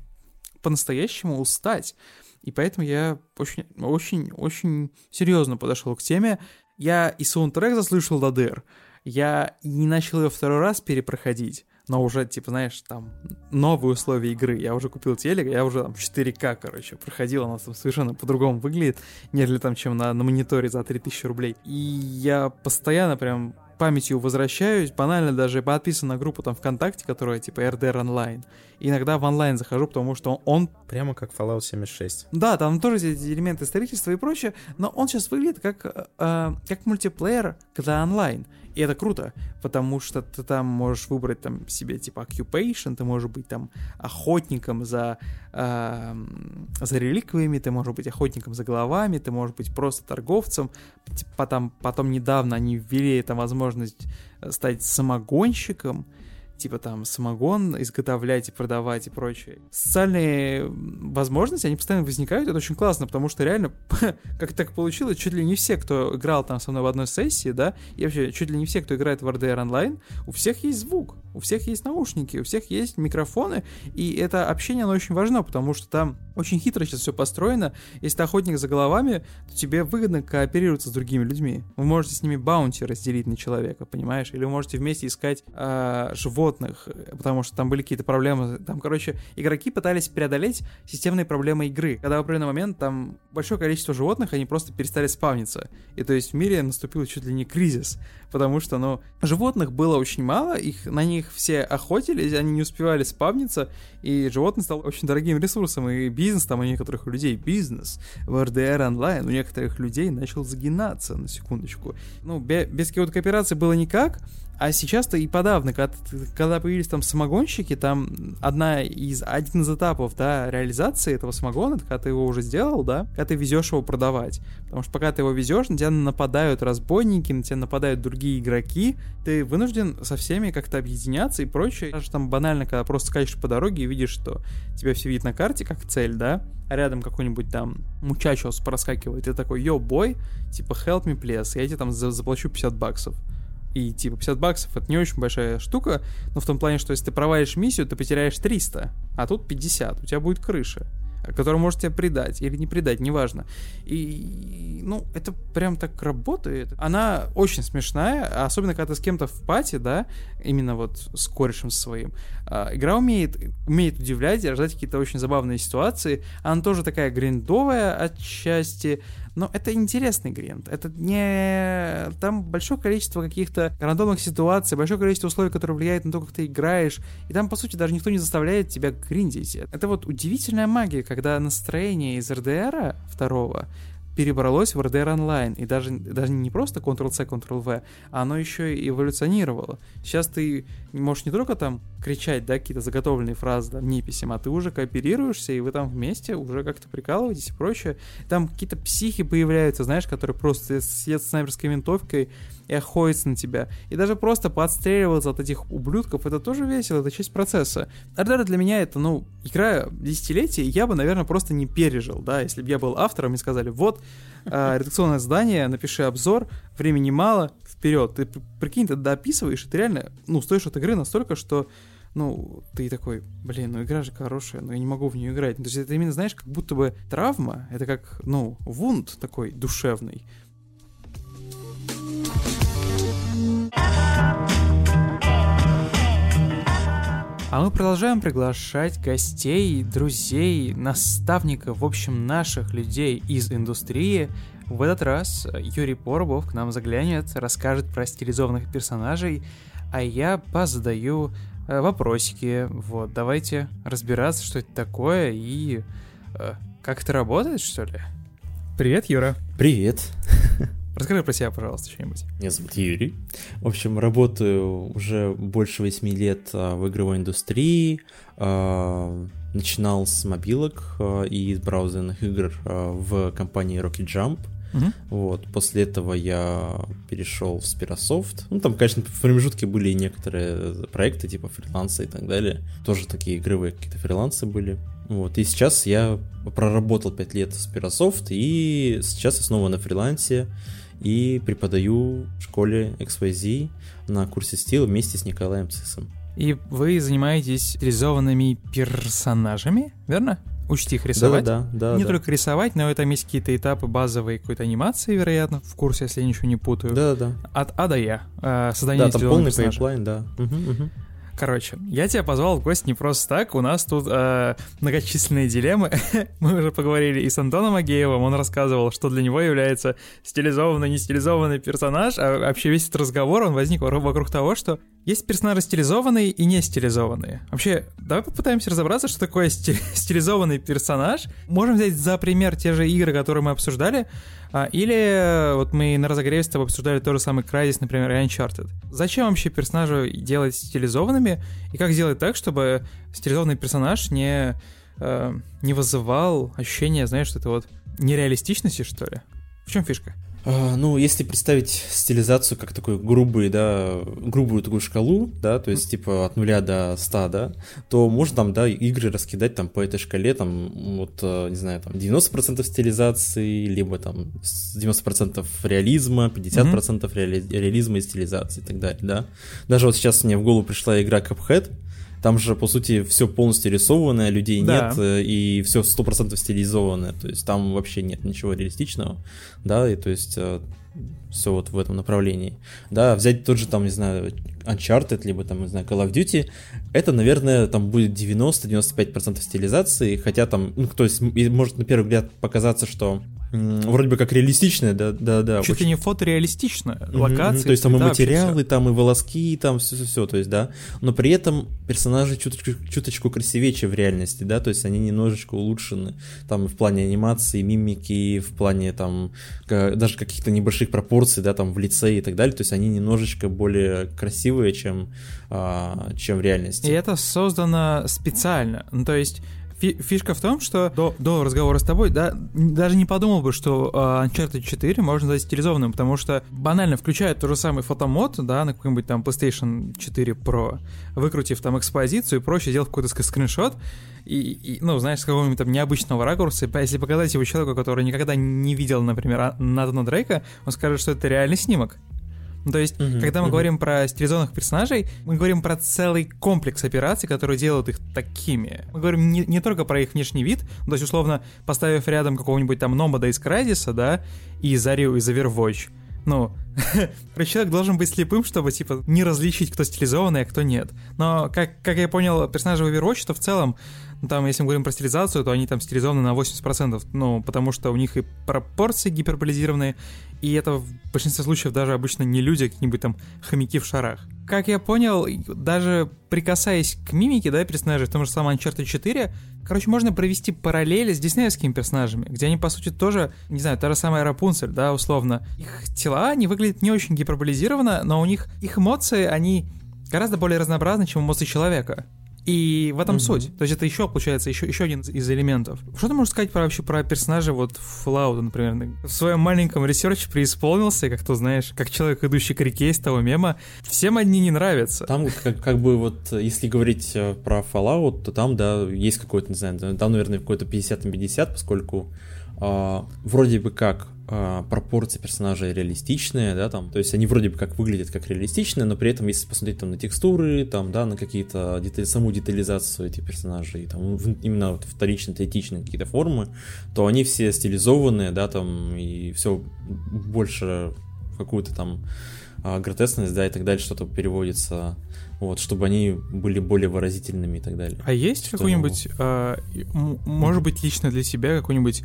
S1: по-настоящему устать. И поэтому я очень, очень, очень серьезно подошел к теме. Я и саундтрек заслышал до дыр. Я не начал ее второй раз перепроходить но уже, типа, знаешь, там, новые условия игры. Я уже купил телек, я уже там 4К, короче, проходил, оно там совершенно по-другому выглядит, нежели там, чем на, на мониторе за 3000 рублей. И я постоянно прям памятью возвращаюсь, банально даже подписан на группу там ВКонтакте, которая типа RDR Online. И иногда в онлайн захожу, потому что он...
S2: Прямо как Fallout 76.
S1: Да, там тоже эти элементы строительства и прочее, но он сейчас выглядит как, э, как мультиплеер, когда онлайн. И это круто, потому что ты там можешь выбрать там себе типа occupation, ты можешь быть там охотником за, э, за реликвиями, ты можешь быть охотником за головами, ты можешь быть просто торговцем. Типа, там, потом недавно они ввели там возможность стать самогонщиком, типа там самогон изготовлять и продавать и прочее. Социальные возможности, они постоянно возникают, это очень классно, потому что реально, как так получилось, чуть ли не все, кто играл там со мной в одной сессии, да, и вообще чуть ли не все, кто играет в RDR Online, у всех есть звук, у всех есть наушники, у всех есть микрофоны, и это общение, оно очень важно, потому что там очень хитро сейчас все построено. Если ты охотник за головами, то тебе выгодно кооперироваться с другими людьми. Вы можете с ними баунти разделить на человека, понимаешь? Или вы можете вместе искать э, животных, потому что там были какие-то проблемы. Там, короче, игроки пытались преодолеть системные проблемы игры. Когда в определенный момент там большое количество животных, они просто перестали спавниться. И то есть в мире наступил чуть ли не кризис, потому что, ну, животных было очень мало, их на них все охотились, они не успевали спавниться, и животное стало очень дорогим ресурсом, и бизнес там у некоторых людей, бизнес в RDR онлайн у некоторых людей начал загинаться, на секундочку. Ну, без какой-то кооперации было никак, а сейчас-то и подавно, когда, когда появились там самогонщики, там одна из, один из этапов, да, реализации этого самогона, это когда ты его уже сделал, да, когда ты везешь его продавать. Потому что пока ты его везешь, на тебя нападают разбойники, на тебя нападают другие игроки, ты вынужден со всеми как-то объединяться и прочее. Даже там банально, когда просто скачешь по дороге и видишь, что тебя все видит на карте как цель, да, а рядом какой-нибудь там мучачос проскакивает, и ты такой, йо, бой, типа, help me, please, я тебе там заплачу 50 баксов. И типа 50 баксов это не очень большая штука, но в том плане, что если ты провалишь миссию, ты потеряешь 300, а тут 50, у тебя будет крыша который может тебя предать или не предать, неважно. И, ну, это прям так работает. Она очень смешная, особенно когда ты с кем-то в пати, да, именно вот с корешем своим. А, игра умеет, умеет удивлять и рождать какие-то очень забавные ситуации. Она тоже такая гриндовая отчасти, но это интересный гринд. Это не... Там большое количество каких-то рандомных ситуаций, большое количество условий, которые влияют на то, как ты играешь. И там, по сути, даже никто не заставляет тебя гриндить. Это вот удивительная магия, когда настроение из РДРа второго перебралось в RDR Online, и даже, даже не просто Ctrl-C, Ctrl-V, а оно еще и эволюционировало. Сейчас ты можешь не только там кричать, да, какие-то заготовленные фразы, там, неписям, а ты уже кооперируешься, и вы там вместе уже как-то прикалываетесь и прочее. Там какие-то психи появляются, знаешь, которые просто сидят с снайперской винтовкой и охотятся на тебя. И даже просто подстреливаться от этих ублюдков, это тоже весело, это часть процесса. RDR для меня это, ну, игра десятилетия, я бы, наверное, просто не пережил, да, если бы я был автором и сказали, вот, э, редакционное задание, напиши обзор, времени мало, вперед. Ты прикинь, ты дописываешь, и ты реально, ну, стоишь от игры настолько, что ну, ты такой, блин, ну игра же хорошая, но я не могу в нее играть. То есть это именно, знаешь, как будто бы травма, это как, ну, вунд такой душевный. А мы продолжаем приглашать гостей, друзей, наставников, в общем, наших людей из индустрии. В этот раз Юрий Поробов к нам заглянет, расскажет про стилизованных персонажей, а я позадаю э, вопросики. Вот, давайте разбираться, что это такое и э, как это работает, что ли. Привет, Юра.
S4: Привет.
S1: Расскажи про себя, пожалуйста, что-нибудь.
S4: Меня зовут Юрий. В общем, работаю уже больше восьми лет а, в игровой индустрии. А, начинал с мобилок а, и из браузерных игр в компании Rocket Jump. Uh-huh. Вот. После этого я перешел в Spirasoft. Ну, там, конечно, в промежутке были и некоторые проекты, типа фриланса и так далее. Тоже такие игровые какие-то фрилансы были. Вот. И сейчас я проработал 5 лет в Spirasoft, и сейчас я снова на фрилансе и преподаю в школе XYZ на курсе стила вместе с Николаем Цисом.
S1: И вы занимаетесь стилизованными персонажами, верно? учти их рисовать.
S4: Да, да, да.
S1: не
S4: да.
S1: только рисовать, но там есть какие-то этапы базовой какой-то анимации, вероятно, в курсе, если я ничего не путаю.
S4: Да, да.
S1: От А до Я. Э, создание
S4: Да, там полный
S1: персонажа.
S4: пайплайн, да. Мгм, мгм.
S1: Короче, я тебя позвал в гости не просто так. У нас тут э, многочисленные дилеммы. Мы уже поговорили и с Антоном Агеевым. Он рассказывал, что для него является стилизованный, не стилизованный персонаж. А вообще весь этот разговор, он возник вокруг того, что есть персонажи стилизованные и не стилизованные. Вообще, давай попытаемся разобраться, что такое сти- стилизованный персонаж. Можем взять за пример те же игры, которые мы обсуждали. А, Или э, вот мы на разогреве с тобой обсуждали тот же самый Crysis, например, и Uncharted. Зачем вообще персонажа делать стилизованными? И как сделать так, чтобы стилизованный персонаж не, э, не вызывал ощущение, знаешь, что это вот нереалистичности, что ли? В чем фишка?
S4: А, Ну, если представить стилизацию как такой грубый, да, грубую такую шкалу, да, то есть типа от нуля до 100, да, то можно там, да, игры раскидать там по этой шкале, там, вот, э, не знаю, там 90% стилизации, либо там с 90% реализма, 50% реали- реализма и стилизации и так далее, да. Даже вот сейчас мне в голову пришла игра Cuphead, там же, по сути, все полностью рисованное, людей
S1: Да.
S4: нет, э, и все 100% стилизованное, то есть там вообще нет ничего реалистичного, да, и то есть все вот в этом направлении. Да, взять тот же там, не знаю, Uncharted, либо там, не знаю, Call of Duty, это, наверное, там будет 90-95% стилизации, хотя там, ну, то есть, может на первый взгляд показаться, что вроде бы как реалистичное, да, да, да.
S1: Чуть ли не фотореалистично.
S4: Мгм,
S1: Локации,
S4: мгм. То есть там и
S1: вообще
S4: материалы,
S1: всё.
S4: там и волоски, там все-все-все, то есть, да. Но при этом персонажи чуточку, чуточку красивее, чем в реальности, да, то есть они немножечко улучшены, там, в плане анимации, мимики, в плане, там, даже каких-то небольших пропорций, да, там, в лице и так далее, то есть они немножечко более красивые, чем, а, чем в реальности.
S1: И это создано специально. Ну, то есть фи- фишка в том, что до, до разговора с тобой, да, даже не подумал бы, что э, Uncharted 4 можно назвать стилизованным, потому что банально включают тот же самый фотомод, да, на какой-нибудь там PlayStation 4 Pro, выкрутив там экспозицию и проще, сделав какой-то скриншот, и, и, ну, знаешь, с какого-нибудь там необычного ракурса, если показать его человеку, который никогда не видел, например, А- Натана Дрейка, он скажет, что это реальный снимок. То есть,
S4: Мгм,
S1: когда мы
S4: мгм.
S1: говорим про стилизованных персонажей, мы говорим про целый комплекс операций, которые делают их такими. Мы говорим не, не только про их внешний вид, то есть, условно, поставив рядом какого-нибудь там Номада из Крайзиса, да, и Зарю из Overwatch, ну, человек должен быть слепым, чтобы, типа, не различить, кто стилизованный, а кто нет. Но, как, как я понял, персонажи в Overwatch, то в целом, ну, там, если мы говорим про стилизацию, то они там стилизованы на 80%, ну, потому что у них и пропорции гиперболизированные, и это в большинстве случаев даже обычно не люди, а какие-нибудь там хомяки в шарах. Как я понял, даже прикасаясь к мимике, да, персонажей, в том же самом Uncharted 4, короче, можно провести параллели с диснеевскими персонажами, где они, по сути, тоже, не знаю, та же самая Рапунцель, да, условно. Их тела, они выглядят не очень гиперболизированно, но у них, их эмоции, они гораздо более разнообразны, чем эмоции человека. И в этом
S4: Мгм.
S1: суть. То есть это еще, получается, еще, еще один из элементов. Что ты можешь сказать про, вообще про персонажа вот Fallout, например? В своем маленьком ресерче преисполнился, как ты знаешь, как человек, идущий к реке из того мема. Всем одни не нравятся.
S4: Там как, как бы вот, если говорить э, про Fallout, то там, да, есть какой-то, не знаю, там, наверное, какой-то 50 на 50, поскольку вроде бы как а, пропорции персонажей реалистичные, да, там, то есть они вроде бы как выглядят как реалистичные, но при этом, если посмотреть там на текстуры, там, да, на какие-то детали, саму детализацию этих персонажей, там, в- именно вот вторично третичные какие-то формы, то они все стилизованные, да, там, и все больше какую-то там а, гротескность, да, и так далее, что-то переводится, вот, чтобы они были более выразительными и так далее.
S1: А есть
S4: Что?
S1: какой-нибудь, а, м- может быть, лично для себя какой-нибудь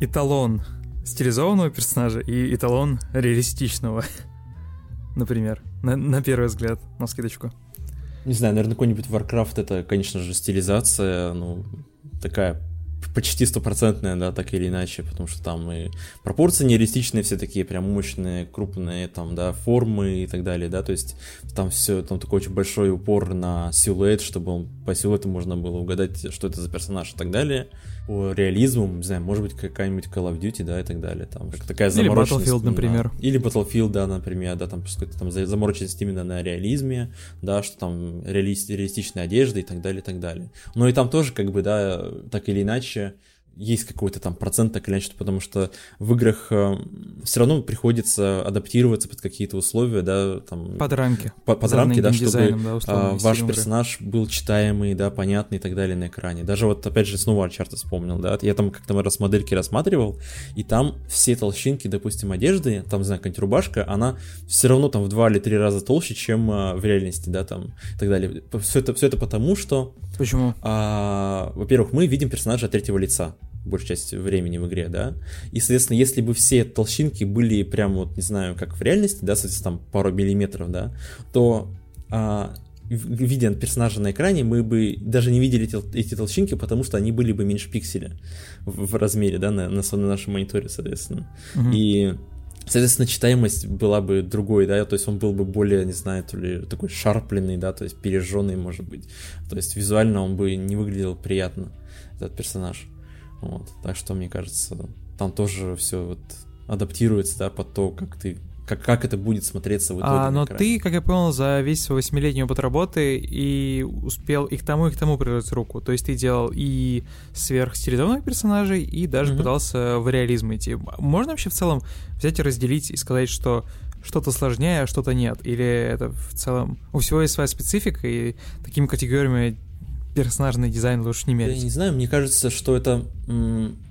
S1: эталон стилизованного персонажа и эталон реалистичного, например, на, на первый взгляд, на скидочку.
S4: Не знаю, наверное, какой-нибудь Warcraft это, конечно же, стилизация, ну, такая почти стопроцентная, да, так или иначе, потому что там и пропорции нереалистичные все такие, прям мощные, крупные, там, да, формы и так далее, да, то есть там все, там такой очень большой упор на силуэт, чтобы он, по силуэту можно было угадать, что это за персонаж и так далее. По реализму, не знаю, может быть, какая-нибудь Call of Duty, да, и так далее, там, как такая
S1: Или
S4: замороченность.
S1: Battlefield,
S4: на-
S1: например.
S4: Или Battlefield, да, например, да, там какой-то там за- замороченность именно на реализме, да, что там реалист, реалистичная одежда и так далее, и так далее. Но и там тоже, как бы, да, так или иначе, есть какой-то там процент так или иначе, потому что в играх э, все равно приходится адаптироваться под какие-то условия, да, там...
S1: Под рамки.
S4: Под, под рамки, да, чтобы
S1: да, условно,
S4: а, ваш персонаж был читаемый, да, понятный и так далее на экране. Даже вот, опять же, снова Uncharted вспомнил, да, я там как-то раз модельки рассматривал, и там все толщинки, допустим, одежды, там, не знаю, какая-нибудь рубашка, она все равно там в два или три раза толще, чем а, в реальности, да, там, и так далее. Все это, все это потому, что...
S1: Почему?
S4: А, во-первых, мы видим персонажа от третьего лица большую часть времени в игре, да, и, соответственно, если бы все толщинки были прям вот, не знаю, как в реальности, да, соответственно, там пару миллиметров, да, то а, видя персонажа на экране, мы бы даже не видели эти, эти толщинки, потому что они были бы меньше пикселя в, в размере, да, на, на, на нашем мониторе, соответственно. Угу. И Соответственно, читаемость была бы другой, да, то есть он был бы более, не знаю, то ли такой шарпленный, да, то есть пережженный, может быть. То есть визуально он бы не выглядел приятно, этот персонаж. Вот. Так что, мне кажется, там тоже все вот адаптируется, да, под то, как ты как, как это будет смотреться в итоге.
S1: А, но ты, как я понял, за весь свой восьмилетний опыт работы и успел и к тому, и к тому приложить руку. То есть ты делал и сверхстилизованных персонажей, и даже mm-hmm. пытался в реализм идти. Можно вообще в целом взять и разделить и сказать, что что-то сложнее, а что-то нет? Или это в целом у всего есть своя специфика, и такими категориями персонажный дизайн лучше не мерить.
S4: Я не знаю, мне кажется, что это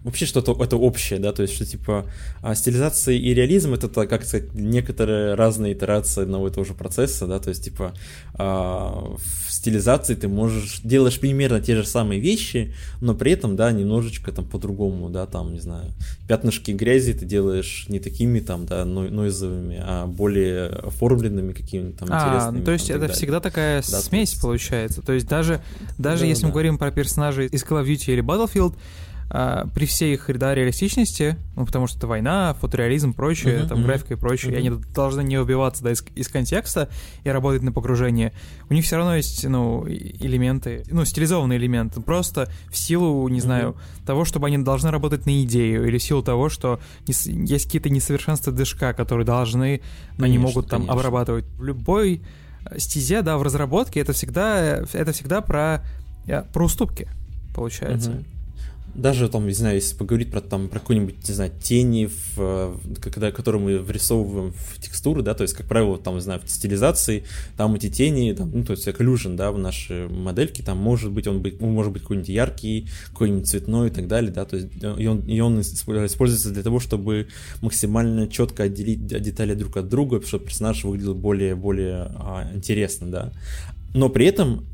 S4: вообще что-то это общее, да, то есть что типа а, стилизация и реализм это, как сказать, некоторые разные итерации одного и того же процесса, да, то есть типа а, в стилизации ты можешь делаешь примерно те же самые вещи, но при этом, да, немножечко там по-другому, да, там, не знаю, пятнышки грязи ты делаешь не такими там, да, нойзовыми, а более оформленными какими-то там
S1: а,
S4: интересными.
S1: то есть это всегда такая да, смесь есть... получается, то есть даже, даже да, если да. мы говорим про персонажей из Call of Duty или Battlefield, а, при всей их реалистичности, ну, потому что это война, фотореализм, прочее, uh-huh, там, uh-huh, графика и прочее, uh-huh. и они должны не убиваться да, из, из контекста и работать на погружение. У них все равно есть, ну, элементы, ну, стилизованные элементы, просто в силу, не знаю, uh-huh. того, чтобы они должны работать на идею, или в силу того, что есть какие-то несовершенства движка, которые должны, но не могут там конечно. обрабатывать. В любой стезе, да, в разработке это всегда, это всегда про, про уступки, получается. Uh-huh
S4: даже там, не знаю, если поговорить про там про какую-нибудь, не знаю, тени, в, когда, которые мы врисовываем в текстуры, да, то есть, как правило, там, не знаю, в стилизации, там эти тени, там, ну, то есть occlusion, да, в нашей модельке, там может быть, он быть, может быть какой-нибудь яркий, какой-нибудь цветной и так далее, да, то есть, и он, и он используется для того, чтобы максимально четко отделить детали друг от друга, чтобы персонаж выглядел более, более а, интересно, да. Но при этом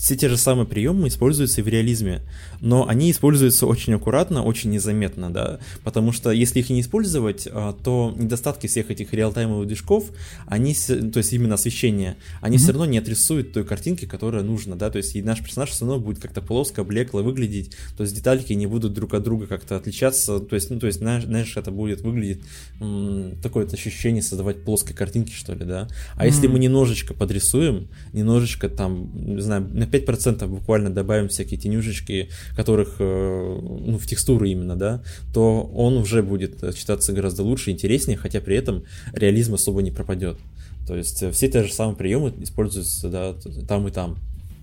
S4: все те же самые приемы используются и в реализме, но они используются очень аккуратно, очень незаметно, да, потому что если их не использовать, а, то недостатки всех этих реалтаймовых движков, они, то есть именно освещение, они mm-hmm. все равно не отрисуют той картинки, которая нужна, да, то есть и наш персонаж все равно будет как-то плоско, блекло выглядеть, то есть детальки не будут друг от друга как-то отличаться, то есть, ну, то есть, знаешь, это будет выглядеть м- такое ощущение создавать плоской картинки, что ли, да, а mm-hmm. если мы немножечко подрисуем, немножечко там, не знаю, на 5% буквально добавим всякие тенюшечки, которых, э, ну, в текстуру именно, да, то он уже будет читаться гораздо лучше, интереснее, хотя при этом реализм особо не пропадет. То есть э, все те же самые приемы используются, да, там и там.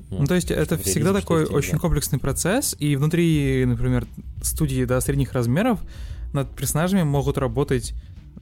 S1: Вот. Ну, то есть это всегда такой очень да. комплексный процесс, и внутри, например, студии да, средних размеров над персонажами могут работать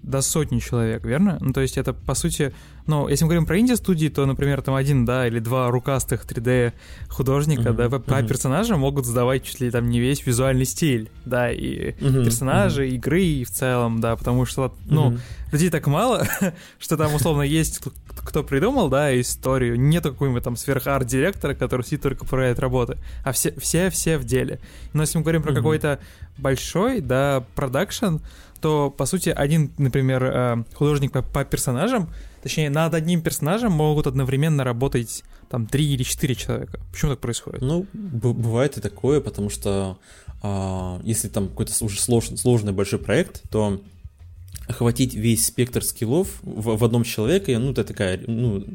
S1: до сотни человек, верно? Ну, то есть это, по сути, ну, если мы говорим про инди-студии, то, например, там один, да, или два рукастых 3D художника, mm-hmm. да, по, mm-hmm. могут задавать чуть ли там не весь визуальный стиль, да, и mm-hmm. персонажи, mm-hmm. игры и в целом, да, потому что, ну, mm-hmm. людей так мало, что там, условно, есть кто придумал, да, историю, нету какого-нибудь там сверх-арт-директора, который сидит только проверяет работы, а все, все, все в деле. Но если мы говорим про mm-hmm. какой-то большой, да, продакшн, то, по сути, один, например, э, художник по, по персонажам, точнее, над одним персонажем могут одновременно работать там три или четыре человека. Почему так происходит?
S4: Ну, бывает и такое, потому что а, если там какой-то уже сложный, сложный большой проект, то охватить весь спектр скиллов в, в одном человеке, ну, это такая, ну,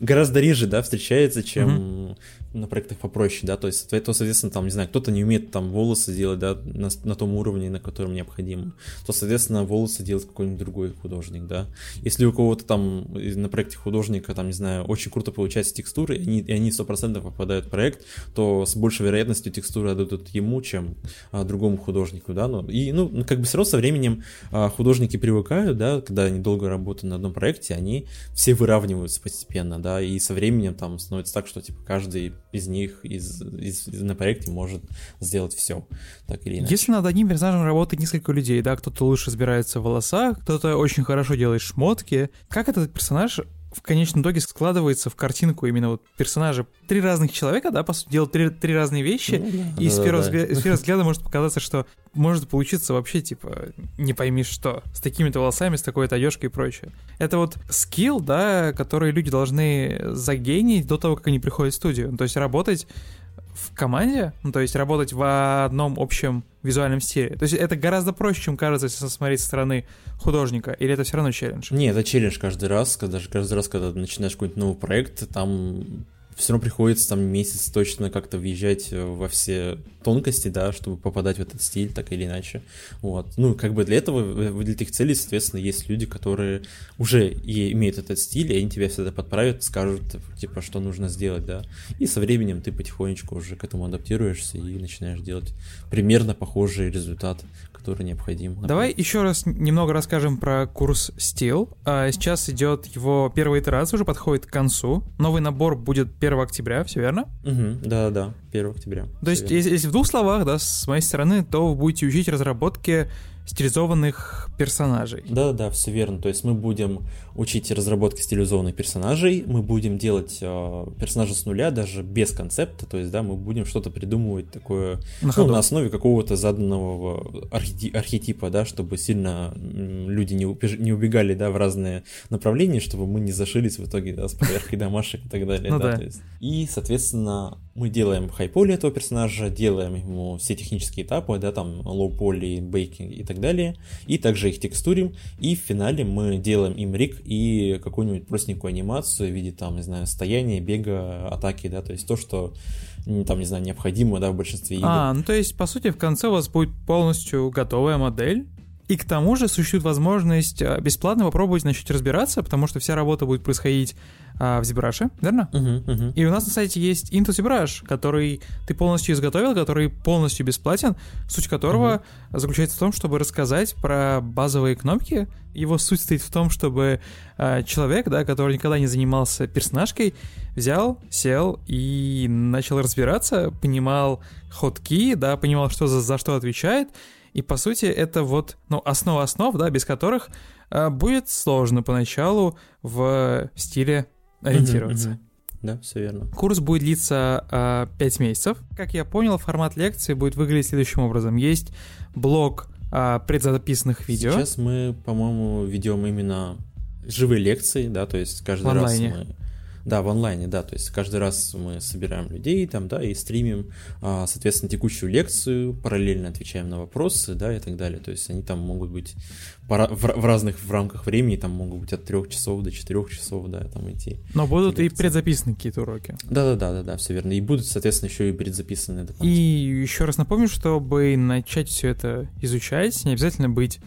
S4: гораздо реже, да, встречается, чем mm-hmm. На проектах попроще, да, то есть, то, соответственно, там, не знаю, кто-то не умеет там волосы делать, да, на, на том уровне, на котором необходимо, то, соответственно, волосы делает какой-нибудь другой художник, да. Если у кого-то там на проекте художника, там, не знаю, очень круто получается текстуры, и они, и они 100% попадают в проект, то с большей вероятностью текстуры отдадут ему, чем а, другому художнику, да, ну, и, ну, как бы все равно со временем а, художники привыкают, да, когда они долго работают на одном проекте, они все выравниваются постепенно, да, и со временем там становится так, что типа каждый из них из, из, из на проекте может сделать все, так или иначе.
S1: Если над одним персонажем работает несколько людей, да, кто-то лучше разбирается в волосах, кто-то очень хорошо делает шмотки, как этот персонаж в конечном итоге складывается в картинку именно вот персонажа. Три разных человека, да, по сути, делают три, три разные вещи, ну, да. и да, с, первого да, взгляда, да. с первого взгляда может показаться, что может получиться вообще, типа, не пойми что, с такими-то волосами, с такой-то одежкой и прочее. Это вот скилл, да, который люди должны загенить до того, как они приходят в студию. То есть работать в команде, ну, то есть работать в одном общем визуальном стиле. То есть это гораздо проще, чем кажется, если смотреть со стороны художника, или это все равно челлендж?
S4: Не, это челлендж каждый раз, когда, каждый раз, когда начинаешь какой-нибудь новый проект, там все равно приходится там месяц точно как-то въезжать во все тонкости, да, чтобы попадать в этот стиль, так или иначе. Вот. Ну, как бы для этого, для этих целей, соответственно, есть люди, которые уже имеют этот стиль, и они тебя всегда подправят, скажут, типа, что нужно сделать, да. И со временем ты потихонечку уже к этому адаптируешься и начинаешь делать примерно похожий результат, который необходим.
S1: Давай еще раз немного расскажем про курс Steel. А, сейчас идет его первая итерация, уже подходит к концу. Новый набор будет 1 октября, все верно?
S4: Угу, да-да, 1 октября.
S1: То есть, если, если в двух словах, да, с моей стороны, то вы будете учить разработке стилизованных персонажей.
S4: Да, да, все верно. То есть мы будем учить разработки стилизованных персонажей, мы будем делать э, персонажа с нуля, даже без концепта. То есть, да, мы будем что-то придумывать такое на, ну, на основе какого-то заданного архети- архетипа, да, чтобы сильно люди не, убеж- не убегали, да, в разные направления, чтобы мы не зашились в итоге, да, с проверкой домашек и так далее. Ну, да, да. есть. И, соответственно, мы делаем хайполи этого персонажа, делаем ему все технические этапы, да, там лоу-поли, бейкинг и так далее, и также их текстурим, и в финале мы делаем им рик и какую-нибудь простенькую анимацию в виде, там, не знаю, стояния, бега, атаки, да, то есть то, что там, не знаю, необходимо, да, в большинстве игр.
S1: А, ну то есть, по сути, в конце у вас будет полностью готовая модель, и к тому же существует возможность а, бесплатно попробовать начать разбираться, потому что вся работа будет происходить а, в ZBrush, верно? Uh-huh, uh-huh. И у нас на сайте есть Into ZBrush, который ты полностью изготовил, который полностью бесплатен, суть которого uh-huh. заключается в том, чтобы рассказать про базовые кнопки. Его суть стоит в том, чтобы а, человек, да, который никогда не занимался персонажкой, взял, сел и начал разбираться, понимал ходки, да, понимал, что за, за что отвечает, и по сути это вот, ну, основа основ, да, без которых э, будет сложно поначалу в стиле ориентироваться. Uh-huh, uh-huh.
S4: Да, все верно.
S1: Курс будет длиться э, 5 месяцев. Как я понял, формат лекции будет выглядеть следующим образом. Есть блок э, предзаписанных видео.
S4: Сейчас мы, по-моему, ведем именно живые лекции, да, то есть каждый раз мы да, в онлайне, да, то есть каждый раз мы собираем людей там, да, и стримим, а, соответственно, текущую лекцию, параллельно отвечаем на вопросы, да, и так далее. То есть они там могут быть в разных в рамках времени, там могут быть от трех часов до четырех часов, да, там идти.
S1: Но будут и предзаписаны какие-то уроки.
S4: Да-да-да, да, да, все верно. И будут, соответственно, еще и предзаписаны.
S1: И еще раз напомню, чтобы начать все это изучать, не обязательно быть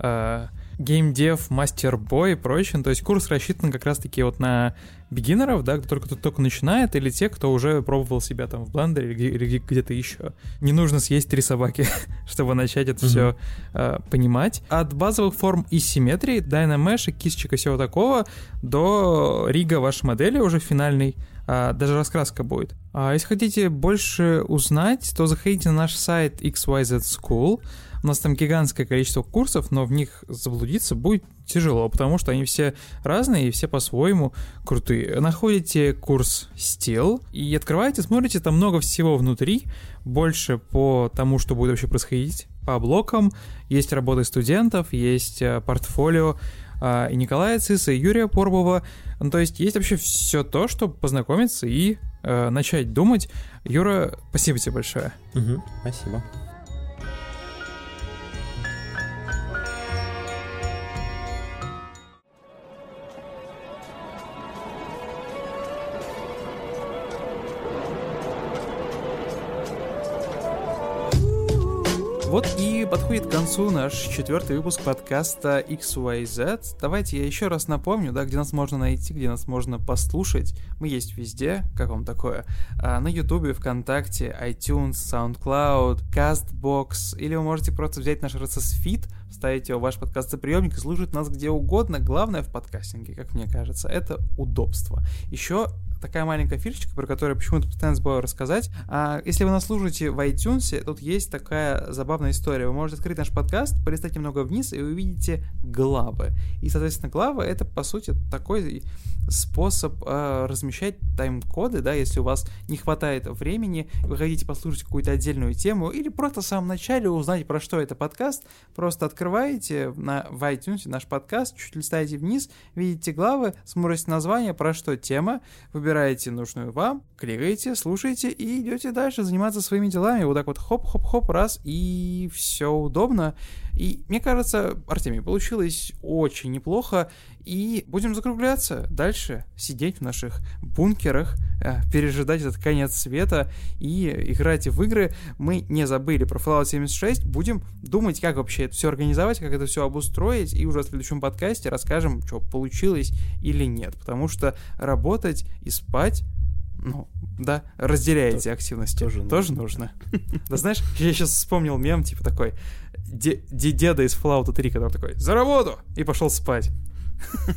S1: э, геймдев, мастер-бой и прочее. То есть курс рассчитан как раз-таки вот на бигинеров, да, кто только, только начинает, или те, кто уже пробовал себя там в блендере или, или где-то еще. Не нужно съесть три собаки, чтобы начать это mm-hmm. все э, понимать. От базовых форм и симметрии, дайнамеша, кисточек и всего такого, до рига вашей модели уже финальной, а, даже раскраска будет. А если хотите больше узнать, то заходите на наш сайт XYZ School. У нас там гигантское количество курсов, но в них заблудиться будет тяжело, потому что они все разные и все по-своему крутые. Находите курс Steel и открываете, смотрите, там много всего внутри, больше по тому, что будет вообще происходить по блокам. Есть работы студентов, есть э, портфолио а, и Николая Циса, и Юрия Порбова. Ну, то есть есть вообще все то, чтобы познакомиться и э, начать думать. Юра, спасибо тебе большое.
S4: Угу, спасибо.
S1: Подходит к концу наш четвертый выпуск подкаста XYZ. Давайте я еще раз напомню, да, где нас можно найти, где нас можно послушать. Мы есть везде, как вам такое? А, на YouTube, ВКонтакте, iTunes, SoundCloud, CastBox, или вы можете просто взять наш RSS feed, вставить его в ваш подкастоприемник и слушать нас где угодно. Главное в подкастинге, как мне кажется, это удобство. Еще такая маленькая фишечка, про которую я почему-то постоянно забываю рассказать. А, если вы нас слушаете в iTunes, тут есть такая забавная история. Вы можете открыть наш подкаст, полистать немного вниз, и увидите главы. И, соответственно, главы — это, по сути, такой способ э, размещать тайм-коды, да, если у вас не хватает времени, вы хотите послушать какую-то отдельную тему, или просто в самом начале узнать, про что это подкаст, просто открываете на, в iTunes наш подкаст, чуть листаете вниз, видите главы, смотрите название, про что тема, выбираете нужную вам, кликаете, слушаете и идете дальше заниматься своими делами. Вот так вот хоп-хоп-хоп, раз, и все удобно. И мне кажется, Артемий, получилось очень неплохо. И будем закругляться дальше, сидеть в наших бункерах, э, пережидать этот конец света и играть в игры. Мы не забыли про Fallout 76, будем думать, как вообще это все организовать, как это все обустроить, и уже в следующем подкасте расскажем, что получилось или нет. Потому что работать и спать ну, да, разделяя эти активности. Тоже, тоже нужно. Да знаешь, я сейчас вспомнил мем, типа такой, деда из Fallout 3, который такой, за работу! И пошел спать.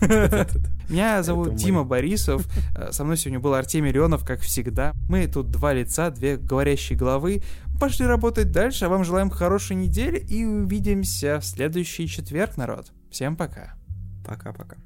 S1: Меня зовут Дима Борисов, э, со мной сегодня был Артемий Леонов, как всегда. Мы тут два лица, две говорящие головы. Пошли работать дальше, а вам желаем хорошей недели и увидимся в следующий четверг, народ. Всем пока.
S2: Пока-пока.